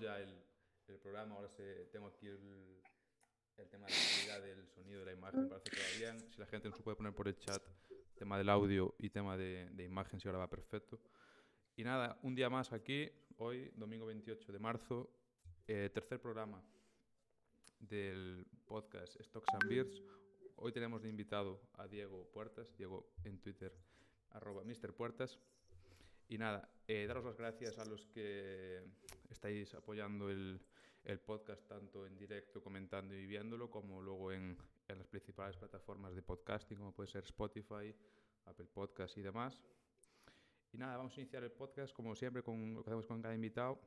ya el, el programa. Ahora se, tengo aquí el, el tema de la calidad del sonido de la imagen. Parece que va bien. Si la gente nos puede poner por el chat tema del audio y tema de, de imagen, si ahora va perfecto. Y nada, un día más aquí, hoy, domingo 28 de marzo, eh, tercer programa del podcast Stocks and Beers. Hoy tenemos de invitado a Diego Puertas, Diego en Twitter, arroba Mr. Puertas. Y nada, eh, daros las gracias a los que estáis apoyando el, el podcast tanto en directo, comentando y viéndolo, como luego en, en las principales plataformas de podcasting, como puede ser Spotify, Apple Podcast y demás. Y nada, vamos a iniciar el podcast como siempre con lo que hacemos con cada invitado.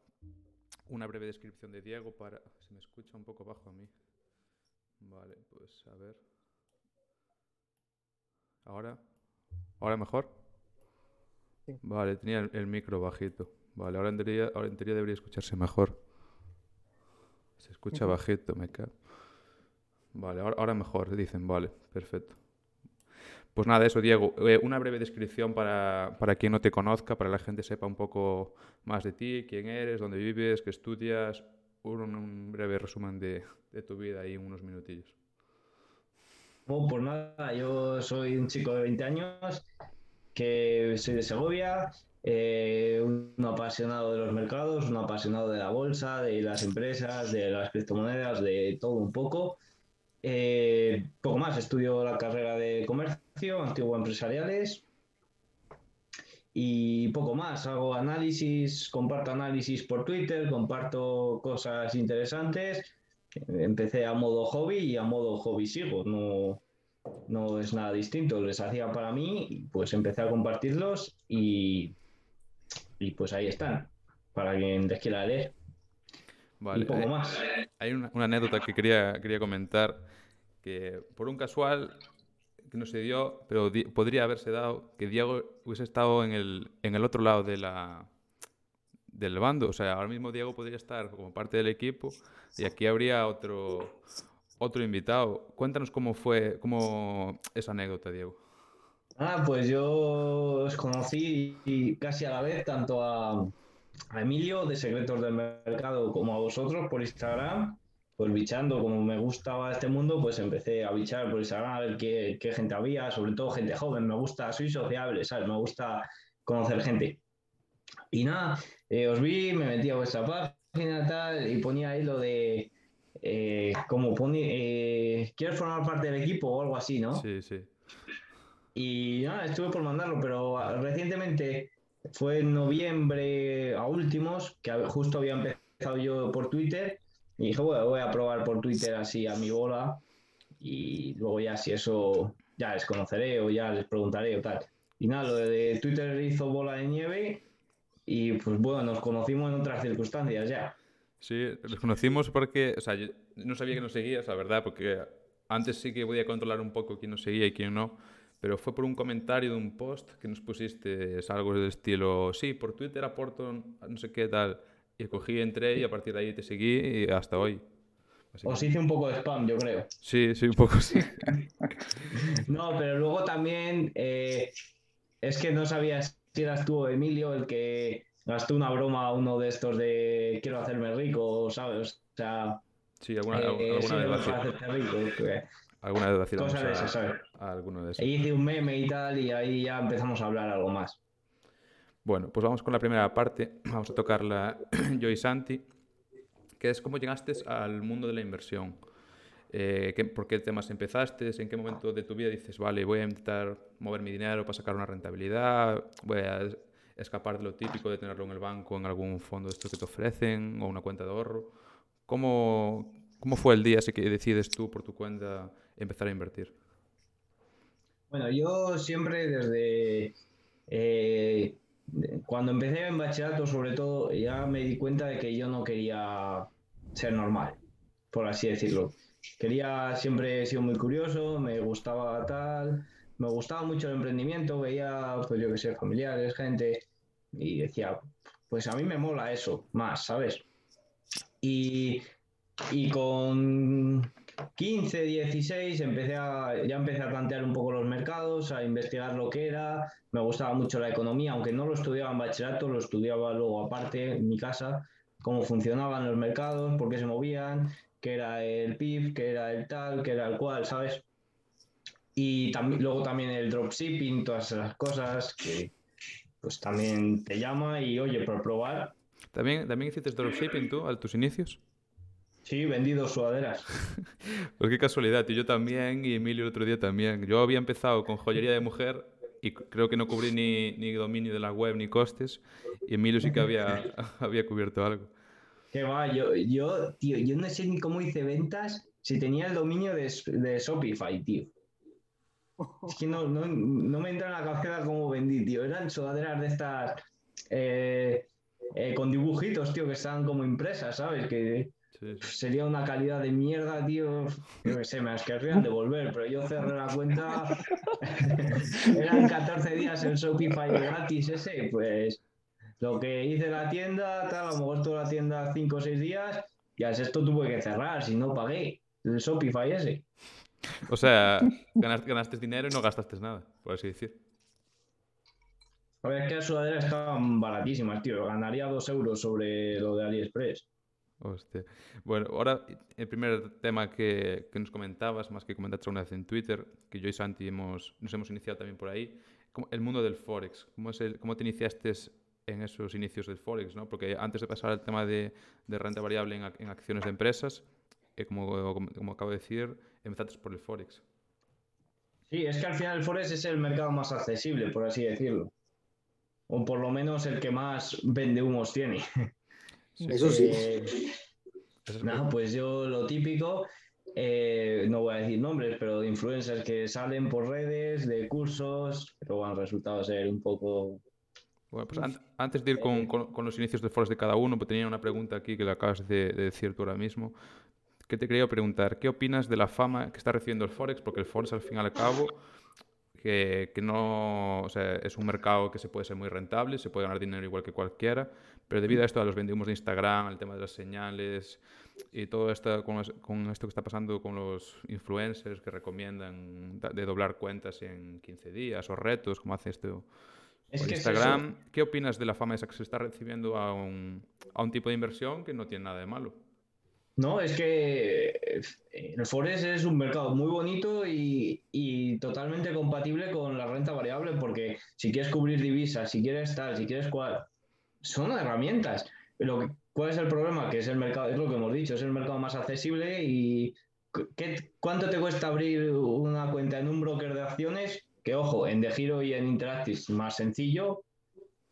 Una breve descripción de Diego para... Se me escucha un poco bajo a mí. Vale, pues a ver. ¿Ahora? ¿Ahora mejor? Sí. Vale, tenía el, el micro bajito. Vale, ahora en, teoría, ahora en teoría debería escucharse mejor. Se escucha bajito, me cago. Vale, ahora, ahora mejor, dicen, vale, perfecto. Pues nada, eso, Diego. eh, una breve descripción para, para quien no te conozca, para que la gente sepa un poco más de ti, quién eres, dónde vives, qué estudias. Un, un breve resumen de, de tu vida ahí en unos minutillos. Bueno, pues nada, yo soy un chico de 20 años que soy de Segovia, eh, un apasionado de los mercados, un apasionado de la bolsa, de las empresas, de las criptomonedas, de todo un poco. Eh, poco más, estudio la carrera de comercio, antiguo empresariales y poco más. Hago análisis, comparto análisis por Twitter, comparto cosas interesantes. Empecé a modo hobby y a modo hobby sigo, no, no es nada distinto. Les hacía para mí, pues empecé a compartirlos y, y pues ahí están, para quien les quiera leer. Vale, y poco eh, más. hay una, una anécdota que quería, quería comentar, que por un casual que no se dio, pero di- podría haberse dado, que Diego hubiese estado en el, en el otro lado de la, del bando. O sea, ahora mismo Diego podría estar como parte del equipo y aquí habría otro, otro invitado. Cuéntanos cómo fue, cómo esa anécdota, Diego. Ah, pues yo os conocí casi a la vez tanto a, Emilio de Secretos del Mercado como a vosotros por Instagram. Pues bichando, como me gustaba este mundo, pues empecé a bichar por Instagram a ver qué, gente había, sobre todo gente joven. Me gusta, soy sociable, ¿sabes? Me gusta conocer gente. Y nada, eh, os vi, me metí a vuestra página tal, y ponía ahí lo de, eh, pone, eh, ¿quieres formar parte del equipo o algo así, no? Sí, sí. Y nada, estuve por mandarlo, pero ah, recientemente fue en noviembre a últimos, que justo había empezado yo por Twitter, y dije, bueno, voy a probar por Twitter así a mi bola, y luego ya si eso ya les conoceré o ya les preguntaré o tal. Y nada, lo de Twitter hizo bola de nieve, y pues bueno, nos conocimos en otras circunstancias ya. Sí, los conocimos porque, o sea, yo no sabía que nos seguías, la verdad, porque antes sí que podía controlar un poco quién nos seguía y quién no, pero fue por un comentario de un post que nos pusiste es algo del estilo, sí, por Twitter aporto no sé qué tal, y cogí, entré y a partir de ahí te seguí y hasta hoy. Os hice un poco de spam, yo creo. Sí, sí, un poco sí. No, pero luego también eh, es que no sabías si eras tú o Emilio el que gastó una broma a uno de estos de quiero hacerme rico, ¿sabes? O sea, Sí, alguna, eh, alguna vez para vacil- hacerte rico. que- alguna vez vacilamos Cosas de esas, ¿sabes? A alguno de esos. E hice un meme y tal, y ahí ya empezamos a hablar algo más. Bueno, pues vamos con la primera parte. Vamos a tocarla yo y Santi, que es cómo llegaste al mundo de la inversión. Eh, ¿qué- ¿Por qué temas empezaste? ¿En qué momento de tu vida dices, vale, voy a intentar mover mi dinero para sacar una rentabilidad? Voy a es- escapar de lo típico de tenerlo en el banco, en algún fondo de estos que te ofrecen o una cuenta de ahorro. ¿Cómo, cómo fue el día así que decides tú por tu cuenta empezar a invertir? Bueno, yo siempre desde eh, cuando empecé en bachillerato, sobre todo, ya me di cuenta de que yo no quería ser normal, por así decirlo. Quería, siempre he sido muy curioso, me gustaba tal, me gustaba mucho el emprendimiento, veía, pues yo qué sé, familiares, gente, y decía, pues a mí me mola eso más, ¿sabes? Y, y con 15, 16 empecé a, ya empecé a plantear un poco los mercados, a investigar lo que era. Me gustaba mucho la economía, aunque no lo estudiaba en bachillerato, lo estudiaba luego aparte en mi casa, cómo funcionaban los mercados, por qué se movían, qué era el PIB, qué era el tal, qué era el cual, ¿sabes? Y luego también el dropshipping, todas esas cosas que pues también te llama y oye, por probar. ¿También, ¿también hiciste dropshipping tú a tus inicios? Sí, vendido sudaderas. pues qué casualidad, yo también, y Emilio el otro día también. Yo había empezado con joyería de mujer y creo que no cubrí ni, ni dominio de la web ni costes, y Emilio sí que había, había cubierto algo. Qué va, yo, yo, tío, yo no sé ni cómo hice ventas si tenía el dominio de, de Shopify, tío. Es que no, no, no, me entra en la cabeza cómo vendí, tío. Eran sudaderas de estas eh, eh, con dibujitos, tío, que estaban como impresas, ¿sabes? Que sería una calidad de mierda, tío. Yo qué sé, me las querrían devolver, pero yo cerré la cuenta. Eran 14 días el Shopify gratis ese, pues lo que hice la tienda, tal, a lo mejor estuvo la tienda 5 o 6 días y al sexto tuve que cerrar, si no pagué el Shopify ese. O sea, ganaste, ganaste dinero y no gastaste nada, por así decir. A ver, es que las sudaderas estaban baratísimas, tío. Ganaría 2 euros sobre lo de AliExpress. Hostia. Bueno, ahora el primer tema que, que, nos comentabas, más que comentaste una vez en Twitter, que yo y Santi hemos, nos hemos iniciado también por ahí, el mundo del Forex. ¿Cómo, es el, cómo te iniciaste en esos inicios del Forex? ¿no? Porque antes de pasar al tema de, de renta variable en, acciones de empresas, eh, como, como, como, acabo de decir, empezaste por el Forex. Sí, es que al final el Forex es el mercado más accesible, por así decirlo. O por lo menos el que más vende humos tiene. Eso sí. Eh, no, pues yo lo típico, eh, no voy a decir nombres, pero de influencers que salen por redes, de cursos, pero han resultado ser un poco... Bueno, pues an antes de ir con, con, con, los inicios de Forex de cada uno, pues tenía una pregunta aquí que le acabas de, de decir tú ahora mismo, que te quería preguntar, ¿qué opinas de la fama que está recibiendo el Forex? Porque el Forex al fin y al cabo que, que, no, o sea, es un mercado que se puede ser muy rentable, se puede ganar dinero igual que cualquiera, pero debido a esto, a los vendimos de Instagram, al tema de las señales y todo esto con, con, esto que está pasando con los influencers que recomiendan de doblar cuentas en 15 días o retos, como hace esto es que Instagram, es ¿qué opinas de la fama esa que se está recibiendo a un, a un tipo de inversión que no tiene nada de malo? No, es que el Forex es un mercado muy bonito y, y, totalmente compatible con la renta variable, porque si quieres cubrir divisas, si quieres tal, si quieres cual, son herramientas. Lo que, ¿Cuál es el problema? Que es el mercado, es lo que hemos dicho, es el mercado más accesible y ¿qué, ¿cuánto te cuesta abrir una cuenta en un broker de acciones? Que ojo, en De Giro y en Interactive es más sencillo,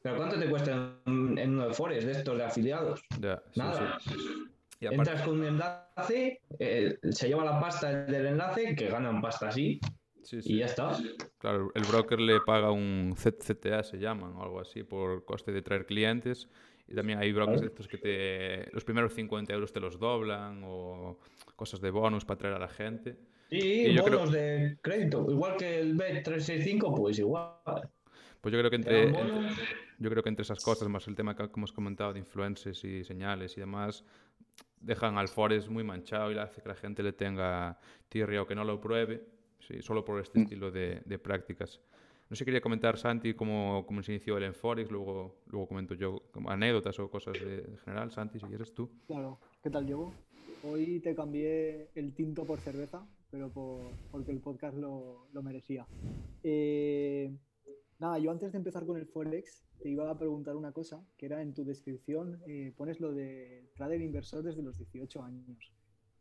pero ¿cuánto te cuesta en, en uno de Forex de estos de afiliados? Yeah, Nada. Sí, sí. Aparte... Entras con un enlace, eh, se lleva la pasta del enlace, que ganan pasta así, sí, sí. y ya está. Claro, el broker le paga un CTA, se llaman, o algo así, por coste de traer clientes. Y también hay brokers estos que te, los primeros 50 euros te los doblan, o cosas de bonus para traer a la gente. Sí, bonos creo... de crédito, igual que el B365, pues igual. Pues yo creo que entre, entre, yo creo que entre esas cosas, más el tema que hemos comentado de influencers y señales y demás, dejan al Forest muy manchado y le hace que la gente le tenga tirria o que no lo pruebe, sí, solo por este mm. estilo de, de, prácticas. No sé, quería comentar, Santi, cómo, cómo se inició el en Forex, luego, luego comento yo anécdotas o cosas de, de, general. Santi, si quieres tú. Claro, ¿qué tal, Diego? Hoy te cambié el tinto por cerveza, pero por, porque el podcast lo, lo merecía. Eh, nada, yo antes de empezar con el Forex, te iba a preguntar una cosa, que era en tu descripción, eh, pones lo de trader inversor desde los 18 años.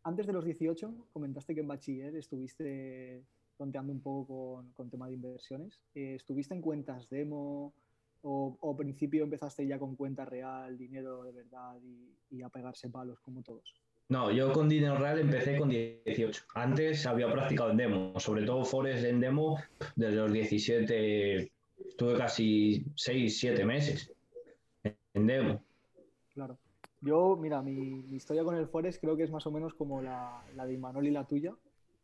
Antes de los 18, comentaste que en bachiller estuviste tonteando un poco con, con tema de inversiones. Eh, ¿Estuviste en cuentas demo o, o principio empezaste ya con cuenta real, dinero de verdad y, y a pegarse palos como todos? No, yo con dinero real empecé con 18. Antes había practicado en demo, sobre todo Forex en demo desde los 17, tuve casi 6, 7 meses en demo. Claro. Yo, mira, mi, mi, historia con el Forex creo que es más o menos como la, la de Imanol y la tuya.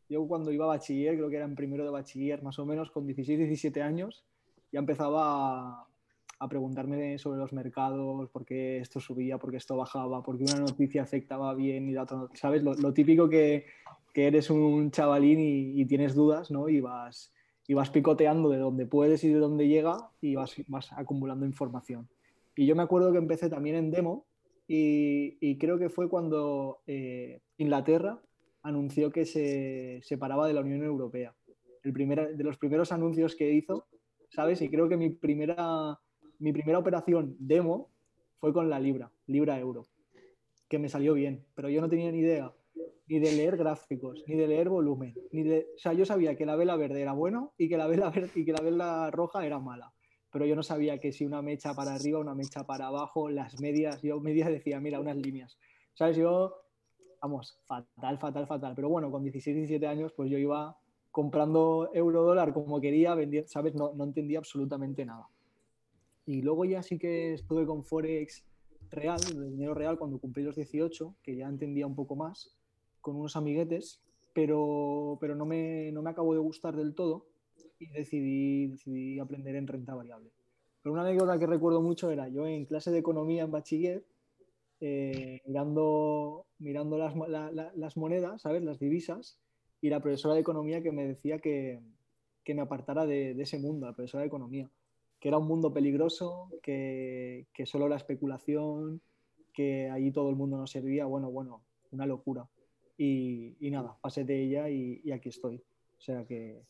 Yo cuando iba a bachiller, creo que era en primero de bachiller, más o menos con 16, 17 años, ya empezaba a, preguntarme sobre los mercados, por qué esto subía, por qué esto bajaba, por qué una noticia afectaba bien y la otra, ¿sabes? Lo, típico que, eres un chavalín y, tienes dudas, ¿no? Y vas, y vas picoteando de donde puedes y de dónde llega y vas, vas acumulando información. Y yo me acuerdo que empecé también en demo y, creo que fue cuando eh, Inglaterra anunció que se separaba de la Unión Europea. El primer, de los primeros anuncios que hizo, ¿sabes? Y creo que mi primera, mi primera operación demo fue con la Libra, Libra Euro, que me salió bien, pero yo no tenía ni idea ni de leer gráficos, ni de leer volumen, ni de... O sea, yo sabía que la vela verde era bueno y que la vela, verde, y que la vela roja era mala pero yo no sabía que si una mecha para arriba, una mecha para abajo, las medias, yo medias decía, mira, unas líneas. ¿Sabes? Yo, vamos, fatal, fatal, fatal. Pero bueno, con 16, 17 años, pues yo iba comprando euro dólar como quería, vendiendo, ¿sabes? No, no entendía absolutamente nada. Y luego ya sí que estuve con Forex real, de dinero real, cuando cumplí los 18, que ya entendía un poco más, con unos amiguetes, pero, pero no, me, no me acabó de gustar del todo y decidí, decidí aprender en renta variable. Pero una anécdota que recuerdo mucho era yo en clase de economía en bachiller, eh, mirando, mirando las, las, monedas, ¿sabes? Las divisas, y la profesora de economía que me decía que, que me apartara de, ese mundo, la profesora de economía, que era un mundo peligroso, que, que solo la especulación, que allí todo el mundo nos servía, bueno, bueno, una locura. Y, nada, pasé de ella y, y aquí estoy. O sea que,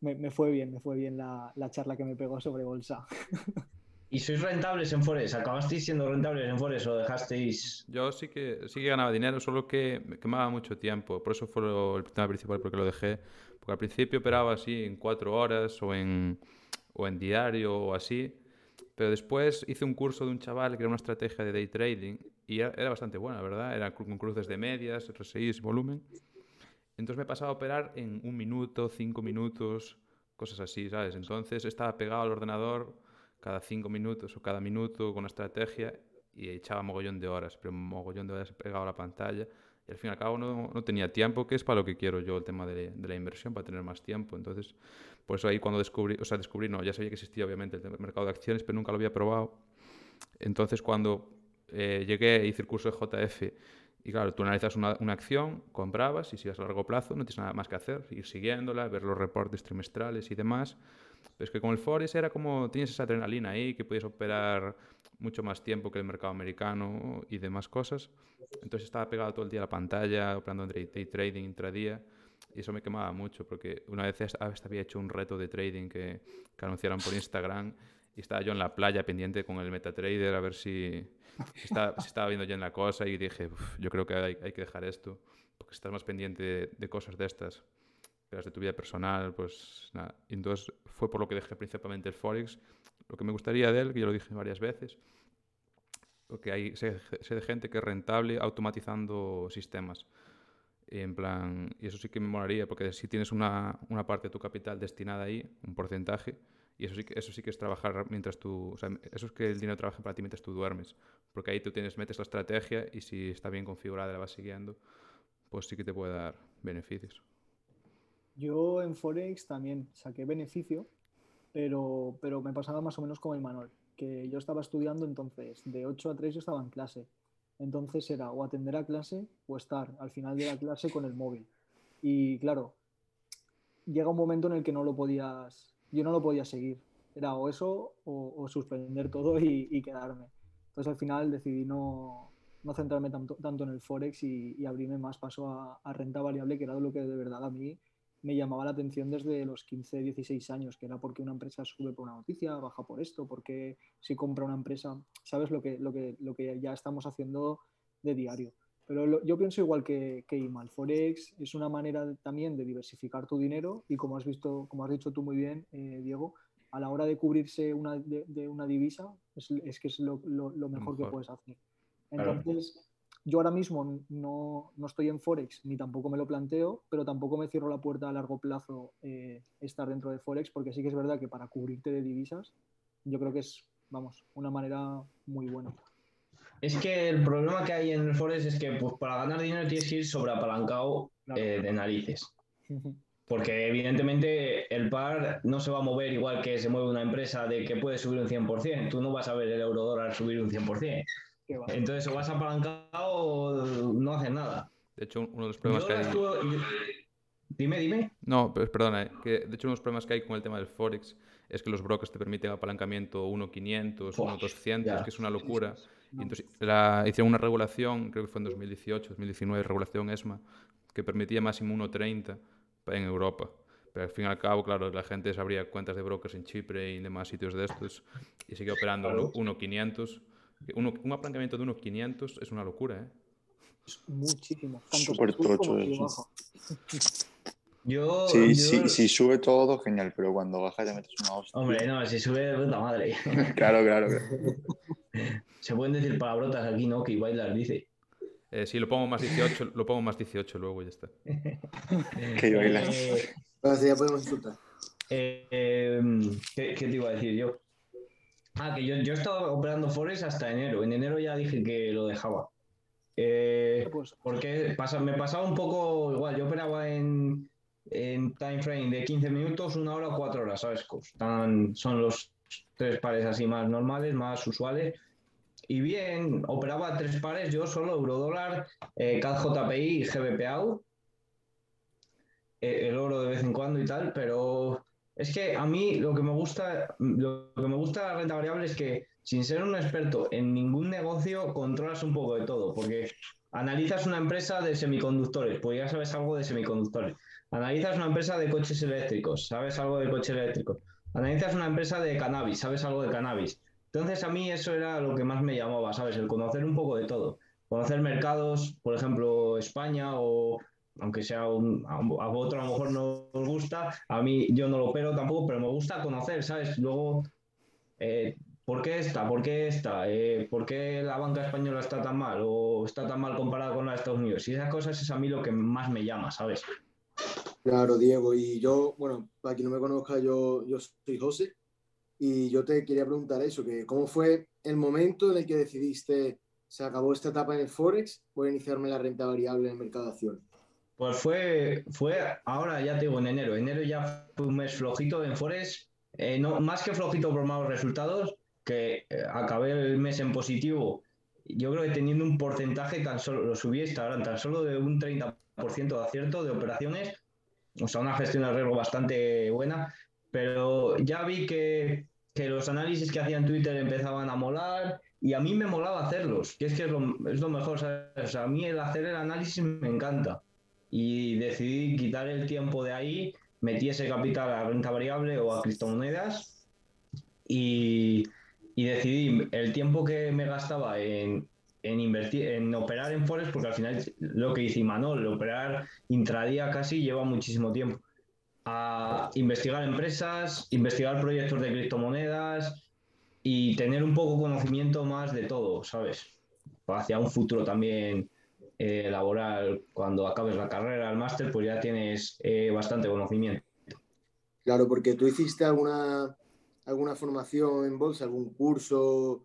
me, fue bien, me fue bien la, charla que me pegó sobre bolsa. ¿Y sois rentables en Forex? ¿Acabasteis siendo rentables en Forex o dejasteis...? Yo sí que, sí que ganaba dinero, solo que me quemaba mucho tiempo. Por eso fue el tema principal porque lo dejé. Porque al principio operaba así en cuatro horas o en, o en diario o así. Pero después hice un curso de un chaval que era una estrategia de day trading y era, bastante buena, ¿verdad? Era con cruces de medias, RSI, volumen. Entonces me pasaba a operar en un minuto, cinco minutos, cosas así, ¿sabes? Entonces estaba pegado al ordenador cada cinco minutos o cada minuto con una estrategia y echaba mogollón de horas, pero mogollón de horas pegado a la pantalla. Y al fin y al cabo no, no tenía tiempo, que es para lo que quiero yo el tema de, de, la inversión, para tener más tiempo. Entonces, por eso ahí cuando descubrí, o sea, descubrí, no, ya sabía que existía obviamente el mercado de acciones, pero nunca lo había probado. Entonces, cuando eh, llegué, hice el curso de JF y claro, tú analizas una, una, acción, comprabas y si es a largo plazo no tienes nada más que hacer, ir siguiéndola, ver los reportes trimestrales y demás. Pero es que con el Forex era como, tienes esa adrenalina ahí, que puedes operar mucho más tiempo que el mercado americano y demás cosas. Entonces estaba pegado todo el día a la pantalla, operando en day trading, intradía, y eso me quemaba mucho, porque una vez había hecho un reto de trading que, que anunciaron por Instagram y estaba yo en la playa pendiente con el MetaTrader a ver si, estaba, estaba viendo ya en la cosa y dije, yo creo que hay, hay, que dejar esto, porque estás más pendiente de, cosas de estas, las de tu vida personal, pues nada. Y entonces fue por lo que dejé principalmente el Forex. Lo que me gustaría de él, que yo lo dije varias veces, porque hay, sé, sé de gente que es rentable automatizando sistemas. En plan, y eso sí que me molaría, porque si tienes una, una parte de tu capital destinada ahí, un porcentaje, y eso sí, que, eso sí que es trabajar mientras tú... O sea, eso es que el dinero trabaja para ti mientras tú duermes. Porque ahí tú tienes, metes la estrategia y si está bien configurada y la vas siguiendo, pues sí que te puede dar beneficios. Yo en Forex también saqué beneficio, pero, pero me pasaba más o menos como el Manuel, que yo estaba estudiando entonces, de 8 a 3 yo estaba en clase. Entonces era o atender a clase o estar al final de la clase con el móvil. Y claro, llega un momento en el que no lo podías yo no lo podía seguir. Era o eso o, suspender todo y, quedarme. Entonces al final decidí no, no centrarme tanto, tanto, en el Forex y, abrirme más paso a, renta variable, que era lo que de verdad a mí me llamaba la atención desde los 15, 16 años, que era porque una empresa sube por una noticia, baja por esto, porque si compra una empresa, sabes lo que, lo que, lo que ya estamos haciendo de diario. Pero yo pienso igual que, que IMAL. Forex es una manera también de diversificar tu dinero y como has visto, como has dicho tú muy bien, eh, Diego, a la hora de cubrirse una, de, una divisa es, es, que es lo, lo, mejor, que puedes hacer. Entonces, yo ahora mismo no, no, estoy en Forex ni tampoco me lo planteo, pero tampoco me cierro la puerta a largo plazo eh, estar dentro de Forex porque sí que es verdad que para cubrirte de divisas yo creo que es, vamos, una manera muy buena. Es que el problema que hay en el Forex es que pues, para ganar dinero tienes que ir sobreapalancado eh, de narices. Porque evidentemente el par no se va a mover igual que se mueve una empresa de que puede subir un 100%. Tú no vas a ver el euro dólar subir un 100%. Entonces o vas apalancado o no haces nada. De hecho, uno de los problemas que hay... Dime, dime. No, pero perdona, eh, que de hecho uno de los problemas que hay con el tema del Forex es que los brokers te permiten apalancamiento 1.500, 1.200, que es una locura. Y entonces la, hicieron una regulación, creo que fue en 2018, 2019, regulación ESMA, que permitía máximo 1,30 en Europa. Pero al fin y al cabo, claro, la gente se abría cuentas de brokers en Chipre y demás sitios de estos y sigue operando 1.500. Uno, un apalancamiento de 1.500 es una locura, ¿eh? Es muchísimo. Súper tocho eso. Yo, Sí, yo- sí, si sube todo, genial, pero cuando baja te metes una hostia. Hombre, no, si sube de puta madre. Claro, claro, claro. Se pueden decir palabrotas aquí, ¿no? Que Ibai las dice. Eh, sí, lo pongo más 18, lo pongo más 18 luego y ya está. Que baila. Eh, Ahora sí, ya podemos insultar. eh, em, ¿qué, qué te iba a decir yo? Ah, que yo, yo estaba operando Forex hasta enero. En enero ya dije que lo dejaba. Eh, Pues porque pasa, me pasaba un poco igual. Yo operaba en, en time frame de 15 minutos, una hora, cuatro horas, ¿sabes? Están- son los tres pares así más normales, más usuales. Y bien, operaba tres pares yo solo, eurodólar, eh, CAD JPI y GBPAU. Eh, el oro de vez en cuando y tal, pero es que a mí lo que me gusta, lo que me gusta de la renta variable es que sin ser un experto en ningún negocio, controlas un poco de todo, porque analizas una empresa de semiconductores, pues ya sabes algo de semiconductores. Analizas una empresa de coches eléctricos, sabes algo de coches eléctricos. Analizas una empresa de cannabis, sabes algo de cannabis. Entonces a mí eso era lo que más me llamaba, ¿sabes? El conocer un poco de todo. Conocer mercados, por ejemplo, España o aunque sea un, a a otro a lo mejor no os gusta, a mí yo no lo opero tampoco, pero me gusta conocer, ¿sabes? Luego, eh, ¿por qué esta? ¿Por qué esta? Eh, ¿por qué la banca española está tan mal? ¿O está tan mal comparada con la de Estados Unidos? Y esas cosas es a mí lo que más me llama, ¿sabes? Claro, Diego. Y yo, bueno, para quien no me conozca, yo, yo soy José. Y yo te quería preguntar eso, que ¿cómo fue el momento en el que decidiste, se acabó esta etapa en el Forex, voy a iniciarme la renta variable en el mercado de acciones? Pues fue, fue ahora, ya te digo, en enero. Enero ya fue un mes flojito en Forex. Eh, no, más que flojito por malos resultados, que eh, acabé el mes en positivo. Yo creo que teniendo un porcentaje tan solo, lo subí hora, tan solo de un 30% de acierto de operaciones. O sea, una gestión de riesgo bastante buena. Pero ya vi que, que los análisis que hacía en Twitter empezaban a molar y a mí me molaba hacerlos, que es que es lo, es lo mejor. ¿sabes? O sea, a mí el hacer el análisis me encanta y decidí quitar el tiempo de ahí, metí ese capital a renta variable o a criptomonedas y, y decidí el tiempo que me gastaba en, en invertir, en operar en Forex, porque al final lo que dice Imanol, operar intradía casi lleva muchísimo tiempo, a investigar empresas, investigar proyectos de criptomonedas y tener un poco conocimiento más de todo, ¿sabes? Hacia un futuro también eh, laboral, cuando acabes la carrera, el máster, pues ya tienes eh, bastante conocimiento. Claro, porque tú hiciste alguna, alguna formación en bolsa, algún curso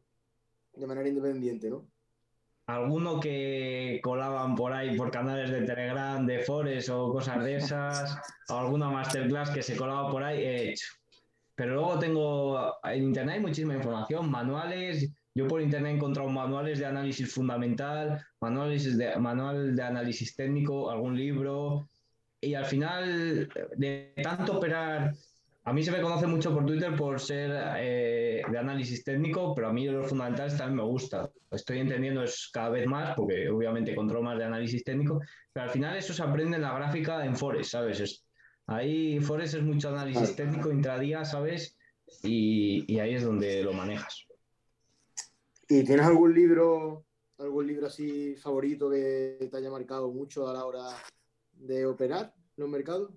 de manera independiente, ¿no? Alguno que colaban por ahí por canales de Telegram, de Forex o cosas de esas, o alguna masterclass que se colaba por ahí, he hecho. Pero luego tengo en internet hay muchísima información, manuales. Yo por internet he encontrado manuales de análisis fundamental, manuales de, manual de análisis técnico, algún libro. Y al final, de tanto operar, a mí se me conoce mucho por Twitter por ser eh, de análisis técnico, pero a mí los fundamentales también me gusta. Estoy entendiendo es cada vez más, porque obviamente controlo más de análisis técnico, pero al final eso se aprende en la gráfica en Forex, ¿sabes? Es- ahí Forex es mucho análisis técnico intradía, ¿sabes? Y, y ahí es donde lo manejas. ¿Y tienes algún libro, algún libro así favorito que te haya marcado mucho a la hora de operar en los mercados?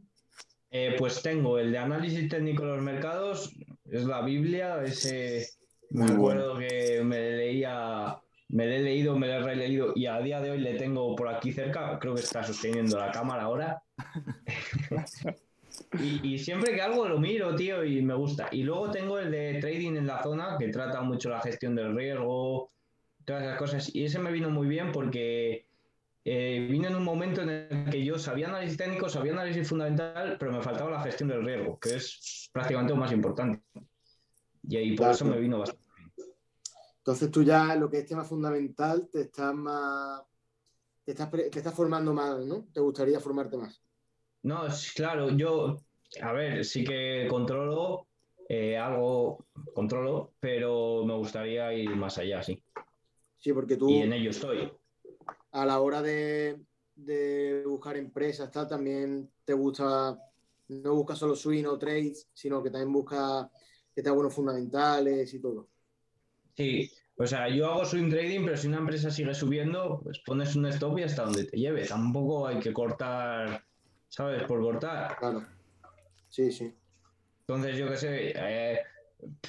Eh, pues tengo el de análisis técnico de los mercados, es la Biblia, ese me Muy acuerdo que me leía, me lo he leído, me lo he releído y a día de hoy le tengo por aquí cerca, creo que está sosteniendo la cámara ahora. y, y siempre que algo lo miro, tío, y me gusta. Y luego tengo el de trading en la zona, que trata mucho la gestión del riesgo, todas esas cosas. Y ese me vino muy bien porque eh, vino en un momento en el que yo sabía análisis técnico, sabía análisis fundamental, pero me faltaba la gestión del riesgo, que es prácticamente lo más importante. Y ahí por Claro. eso me vino bastante. Entonces tú ya lo que es tema fundamental te estás más, te estás, te estás formando más, ¿no? ¿Te gustaría formarte más? No, es claro, yo, a ver, sí que controlo eh, algo, controlo, pero me gustaría ir más allá, sí. Sí, porque tú y en ello estoy. a la hora de, de buscar empresas, tal, también te gusta, no buscas solo swing o trades, sino que también buscas que tenga buenos fundamentales y todo. Sí, o sea, yo hago swing trading, pero si una empresa sigue subiendo, pues pones un stop y hasta donde te lleve. Tampoco hay que cortar, ¿sabes? Por cortar. Claro. Sí, sí. Entonces, yo qué sé, eh,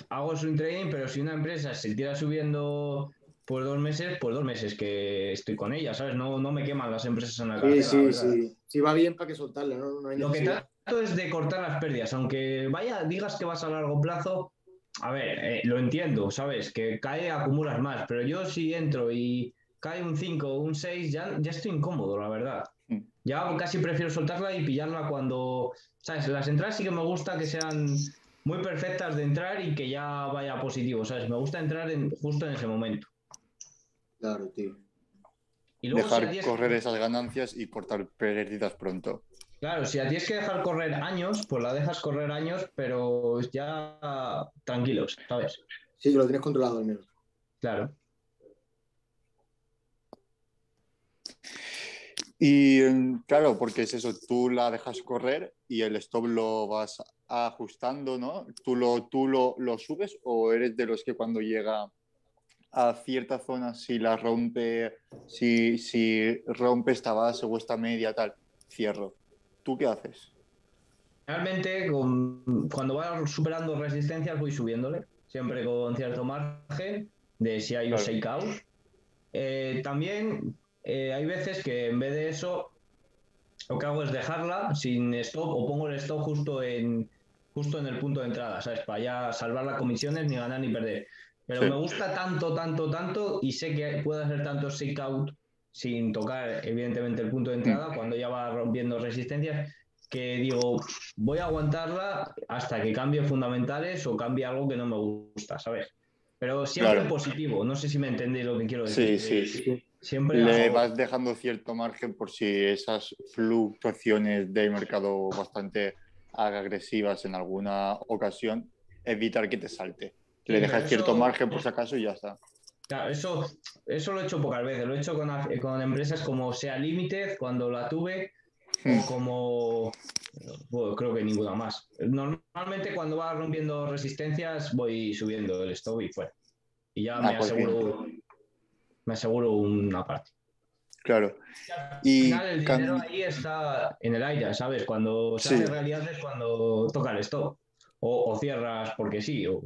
hago swing trading, pero si una empresa se tira subiendo por dos meses, pues dos meses que estoy con ella, ¿sabes? No, no me queman las empresas en la Sí, cartera, sí, ¿verdad? sí. Si va bien, para que soltarla, ¿no? No hay Lo que trato es de cortar las pérdidas, aunque vaya, digas que vas a largo plazo, a ver, eh, lo entiendo, ¿sabes? Que cae, acumulas más, pero yo si entro y cae un 5 o un 6, ya, ya estoy incómodo, la verdad. Ya casi prefiero soltarla y pillarla cuando, ¿sabes? Las entradas sí que me gusta que sean muy perfectas de entrar y que ya vaya positivo, ¿sabes? Me gusta entrar en- justo en ese momento. Claro, tío. Y luego Dejar correr esas ganancias y cortar pérdidas pronto. Claro, si a ti es que dejar correr años, pues la dejas correr años, pero ya tranquilos, ¿sabes? Sí, que lo tienes controlado al menos. Claro. Y mm, claro, porque es eso, tú la dejas correr y el stop lo vas ajustando, ¿no? ¿Tú lo, tú lo, lo subes o eres de los que cuando llega a cierta zona, si la rompe, si, si rompe esta base o esta media, tal, cierro? ¿Tú qué haces? Realmente, con- cuando va superando resistencias, voy subiéndole, siempre con cierto margen de si hay un Claro. shakeout. Eh, también eh, hay veces que en vez de eso, lo que hago es dejarla sin stop o pongo el stop justo en, justo en el punto de entrada, ¿sabes? Para ya salvar las comisiones, ni ganar ni perder. Pero Sí. me gusta tanto, tanto, tanto y sé que puede hacer tanto shakeout sin tocar, evidentemente, el punto de entrada cuando ya va rompiendo resistencias que digo, voy a aguantarla hasta que cambie fundamentales o cambie algo que no me gusta, ¿sabes? Pero siempre Claro. positivo, no sé si me entendéis lo que quiero Sí, decir. sí, Eh, sí. Siempre Le hago- vas dejando cierto margen por si esas fluctuaciones del mercado bastante agresivas en alguna ocasión, evitar que te salte. Le dejas cierto margen por si acaso y ya está. Claro, eso, eso lo he hecho pocas veces. Lo he hecho con, empresas como Sea Limited, cuando la tuve, Hmm. o como. bueno, creo que ninguna más. Normalmente, cuando va rompiendo resistencias, voy subiendo el stop y fuera. Y ya Ah, me pues bien. Me aseguro una parte. Claro. Al Y final, el dinero ahí está en el aire, ¿sabes? Cuando se Sí. hace realidad es cuando toca el stop. O, o cierras porque sí. O...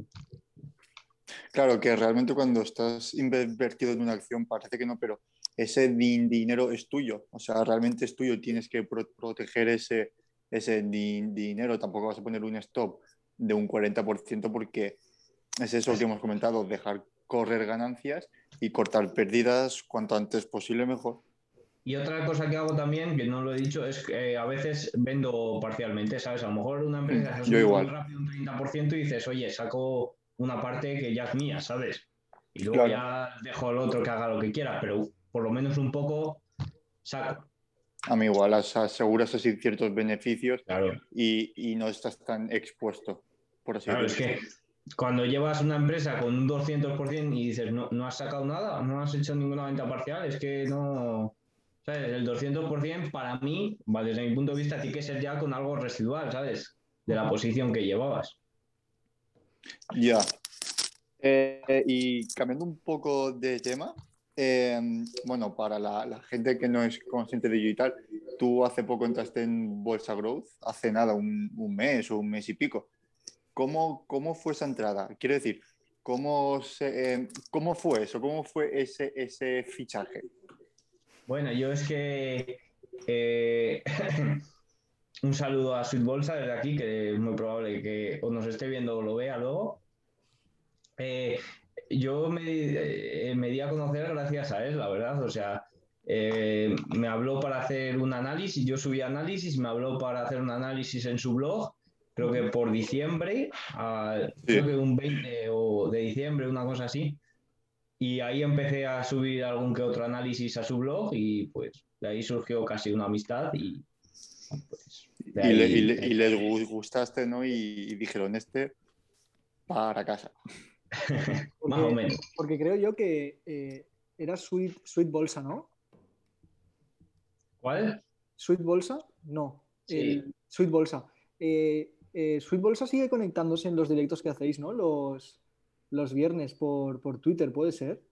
Claro que realmente cuando estás invertido en una acción parece que no, pero ese di- dinero es tuyo. O sea, realmente es tuyo. Tienes que pro- proteger ese, ese di- dinero. Tampoco vas a poner un stop de un 40% porque es eso que hemos comentado, dejar correr ganancias y cortar pérdidas cuanto antes posible mejor. Y otra cosa que hago también, que no lo he dicho, es que eh, a veces vendo parcialmente, ¿sabes? A lo mejor una empresa Mm, se yo sube igual. rápido un 30% y dices, oye, saco una parte que ya es mía, ¿sabes? Y luego Claro. ya dejo al otro que haga lo que quiera, pero por lo menos un poco saco. A mí igual, as- aseguras así ciertos beneficios Claro, y, y no estás tan expuesto, por así claro, es que cuando llevas una empresa con un 200% y dices, no, no has sacado nada, no has hecho ninguna venta parcial, es que no... ¿Sabes? El 200% para mí, desde mi punto de vista, tiene que ser ya con algo residual, ¿sabes? De la posición que llevabas. Ya. Eh, y cambiando un poco de tema, eh, bueno, para la, la gente que no es consciente de ello y tal, tú hace poco entraste en Bolsa Growth, hace nada, un, un mes o un mes y pico. ¿Cómo, cómo fue esa entrada? Quiero decir, ¿cómo, eh, ¿cómo fue eso? ¿Cómo fue ese, ese fichaje? Bueno, yo es que eh, un saludo a Sweet Bolsa desde aquí, que es muy probable que o nos esté viendo o lo vea luego. Eh, yo me, eh, me di a conocer gracias a él, la verdad. O sea, me habló para hacer un análisis, yo subí análisis, me habló para hacer un análisis en su blog, creo que por diciembre, a- creo que un 20 o de diciembre, una cosa así. Y ahí empecé a subir algún que otro análisis a su blog y pues de ahí surgió casi una amistad y pues de Y, le- ahí- y le- y les gu- gustaste, ¿no? Y, y dijeron, este para casa. más o menos. Porque creo yo que eh, era Sweet, Sweet Bolsa, ¿no? ¿Cuál? ¿Sweet Bolsa? No. Sí. el Sweet Bolsa. Eh, eh, Sweet Bolsa sigue conectándose en los directos que hacéis, ¿no? Los, los viernes por, por Twitter, ¿puede ser?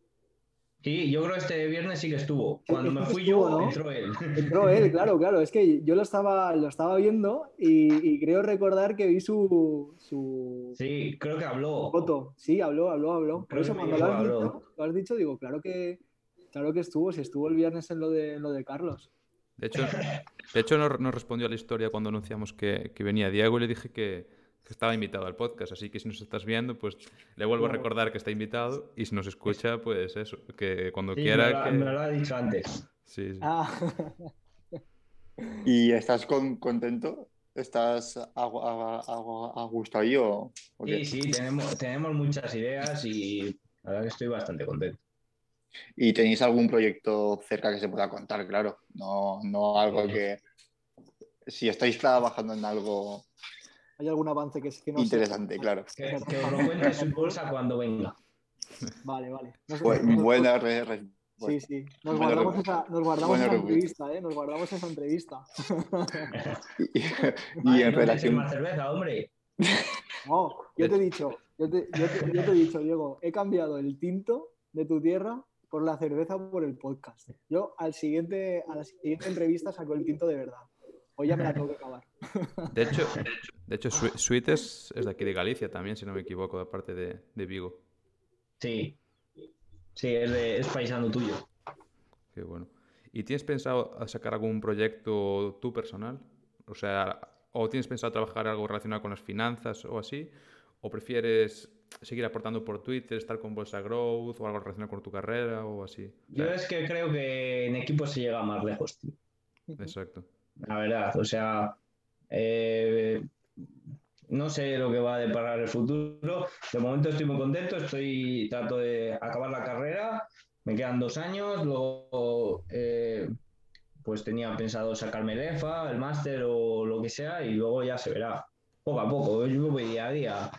Sí, yo creo que este viernes sí que estuvo. Cuando me fui estuvo, yo, ¿no? entró él. Entró él, claro, claro. Es que yo lo estaba, lo estaba viendo y, y creo recordar que vi su, su Sí, creo que habló. foto. Sí, habló, habló, habló. Por Creo eso que cuando lo has, dicho, lo has dicho, digo, claro que, claro que estuvo, si estuvo el viernes en lo de, en lo de Carlos. De hecho, de hecho no, no respondió a la historia cuando anunciamos que, que venía Diego y le dije que, que estaba invitado al podcast. Así que si nos estás viendo, pues le vuelvo a recordar que está invitado. Y si nos escucha, pues eso, que cuando Sí, quiera. me, lo, que- me lo ha dicho antes. Sí, sí. Ah, ¿Y estás con- contento? ¿Estás a, a- a- a gusto ahí o, o qué? Sí, sí, tenemos, tenemos muchas ideas y la verdad que estoy bastante contento. ¿Y tenéis algún proyecto cerca que se pueda contar? Claro, no, no algo que... Si estáis trabajando en algo ¿Hay algún avance que, que no interesante, claro. Que, que lo cuente su bolsa cuando venga. Vale, vale. Nos- buena re- re- Sí, sí. Nos buena guardamos, esa, nos guardamos Buena esa respuesta. entrevista, ¿eh? Nos guardamos esa entrevista. Y, y Ay, en no relación... más cerveza, hombre. No, yo te he dicho, yo te, yo te- yo te he dicho, Diego, he cambiado el tinto de tu tierra por la cerveza por el podcast. Yo al siguiente, a la siguiente entrevista saco el tinto de verdad. Hoy ya me la tengo que acabar. De hecho, de hecho Sweet es, es de aquí de Galicia también, si no me equivoco, de parte de, de Vigo. Sí. Sí, es, de, es paisano tuyo. Qué bueno. ¿Y tienes pensado sacar algún proyecto tú personal? O sea, ¿o tienes pensado trabajar algo relacionado con las finanzas o así? ¿O prefieres seguir aportando por Twitter, estar con Bolsa Growth o algo relacionado con tu carrera o así? Yo es que creo que en equipo se llega más lejos, tío. Exacto. La verdad, o sea, eh, no sé lo que va a deparar el futuro. De momento estoy muy contento, estoy trato de acabar la carrera, me quedan dos años, luego eh, pues tenía pensado sacarme el EFA, el máster o lo que sea y luego ya se verá. Poco a poco, yo voy día a día.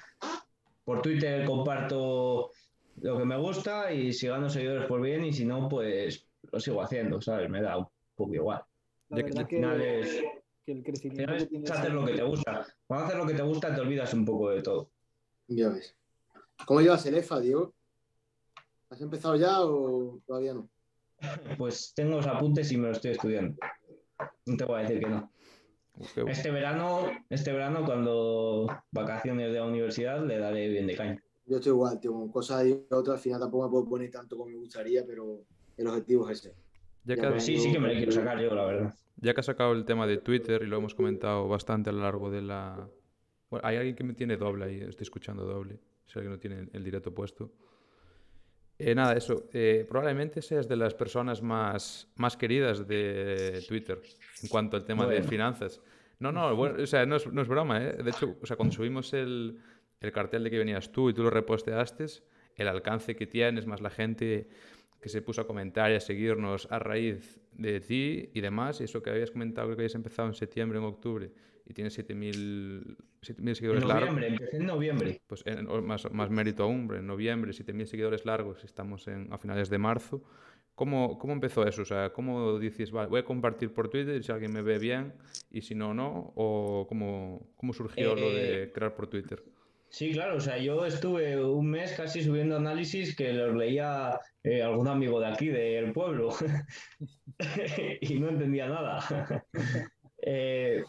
Por Twitter comparto lo que me gusta y si gano seguidores por bien y si no, pues lo sigo haciendo, ¿sabes? Me da un poco igual. La que Al que, final es... que el crecimiento final que tienes hacer lo que te gusta. Cuando haces lo que te gusta, te olvidas un poco de todo. Ya ves. ¿Cómo llevas el EFA, Diego? ¿Has empezado ya o todavía no? Pues tengo los apuntes y me lo estoy estudiando. No te voy a decir que no. Bu- Este verano, este verano, cuando vacaciones de la universidad, le daré bien de caña. Yo estoy igual, tío, con cosas y otras, al final tampoco me puedo poner tanto como me gustaría, pero el objetivo es ese. Ya Ya que. Pues sí, sí que me lo quiero sacar yo, la verdad. ya que has sacado el tema de Twitter y lo hemos comentado bastante a lo largo de la... Bueno, hay alguien que me tiene doble ahí, estoy escuchando doble, si alguien no tiene el directo puesto. Eh, nada, eso. eh, probablemente seas de las personas más, más queridas de Twitter en cuanto al tema de Bueno. finanzas. No, no, bueno, o sea, no es, no es broma, ¿eh? De hecho, o sea, cuando subimos el, el cartel de que venías tú y tú lo reposteaste, el alcance que tienes, más la gente que se puso a comentar y a seguirnos a raíz de ti y demás, y eso que habías comentado, creo que habías empezado en septiembre, en octubre, y tienes 7.000 7.000 En seguidores largos. noviembre, empecé en noviembre. Pues en- más, más mérito aún, en noviembre, 7.000 seguidores largos, estamos en, a finales de marzo. ¿Cómo, ¿Cómo empezó eso? O sea, ¿cómo dices, vale, voy a compartir por Twitter si alguien me ve bien y si no, no? ¿O cómo, cómo surgió lo de Eh, crear por Twitter? Sí, claro, o sea, yo estuve un mes casi subiendo análisis que los leía eh, algún amigo de aquí, del pueblo, y no entendía nada. Eh,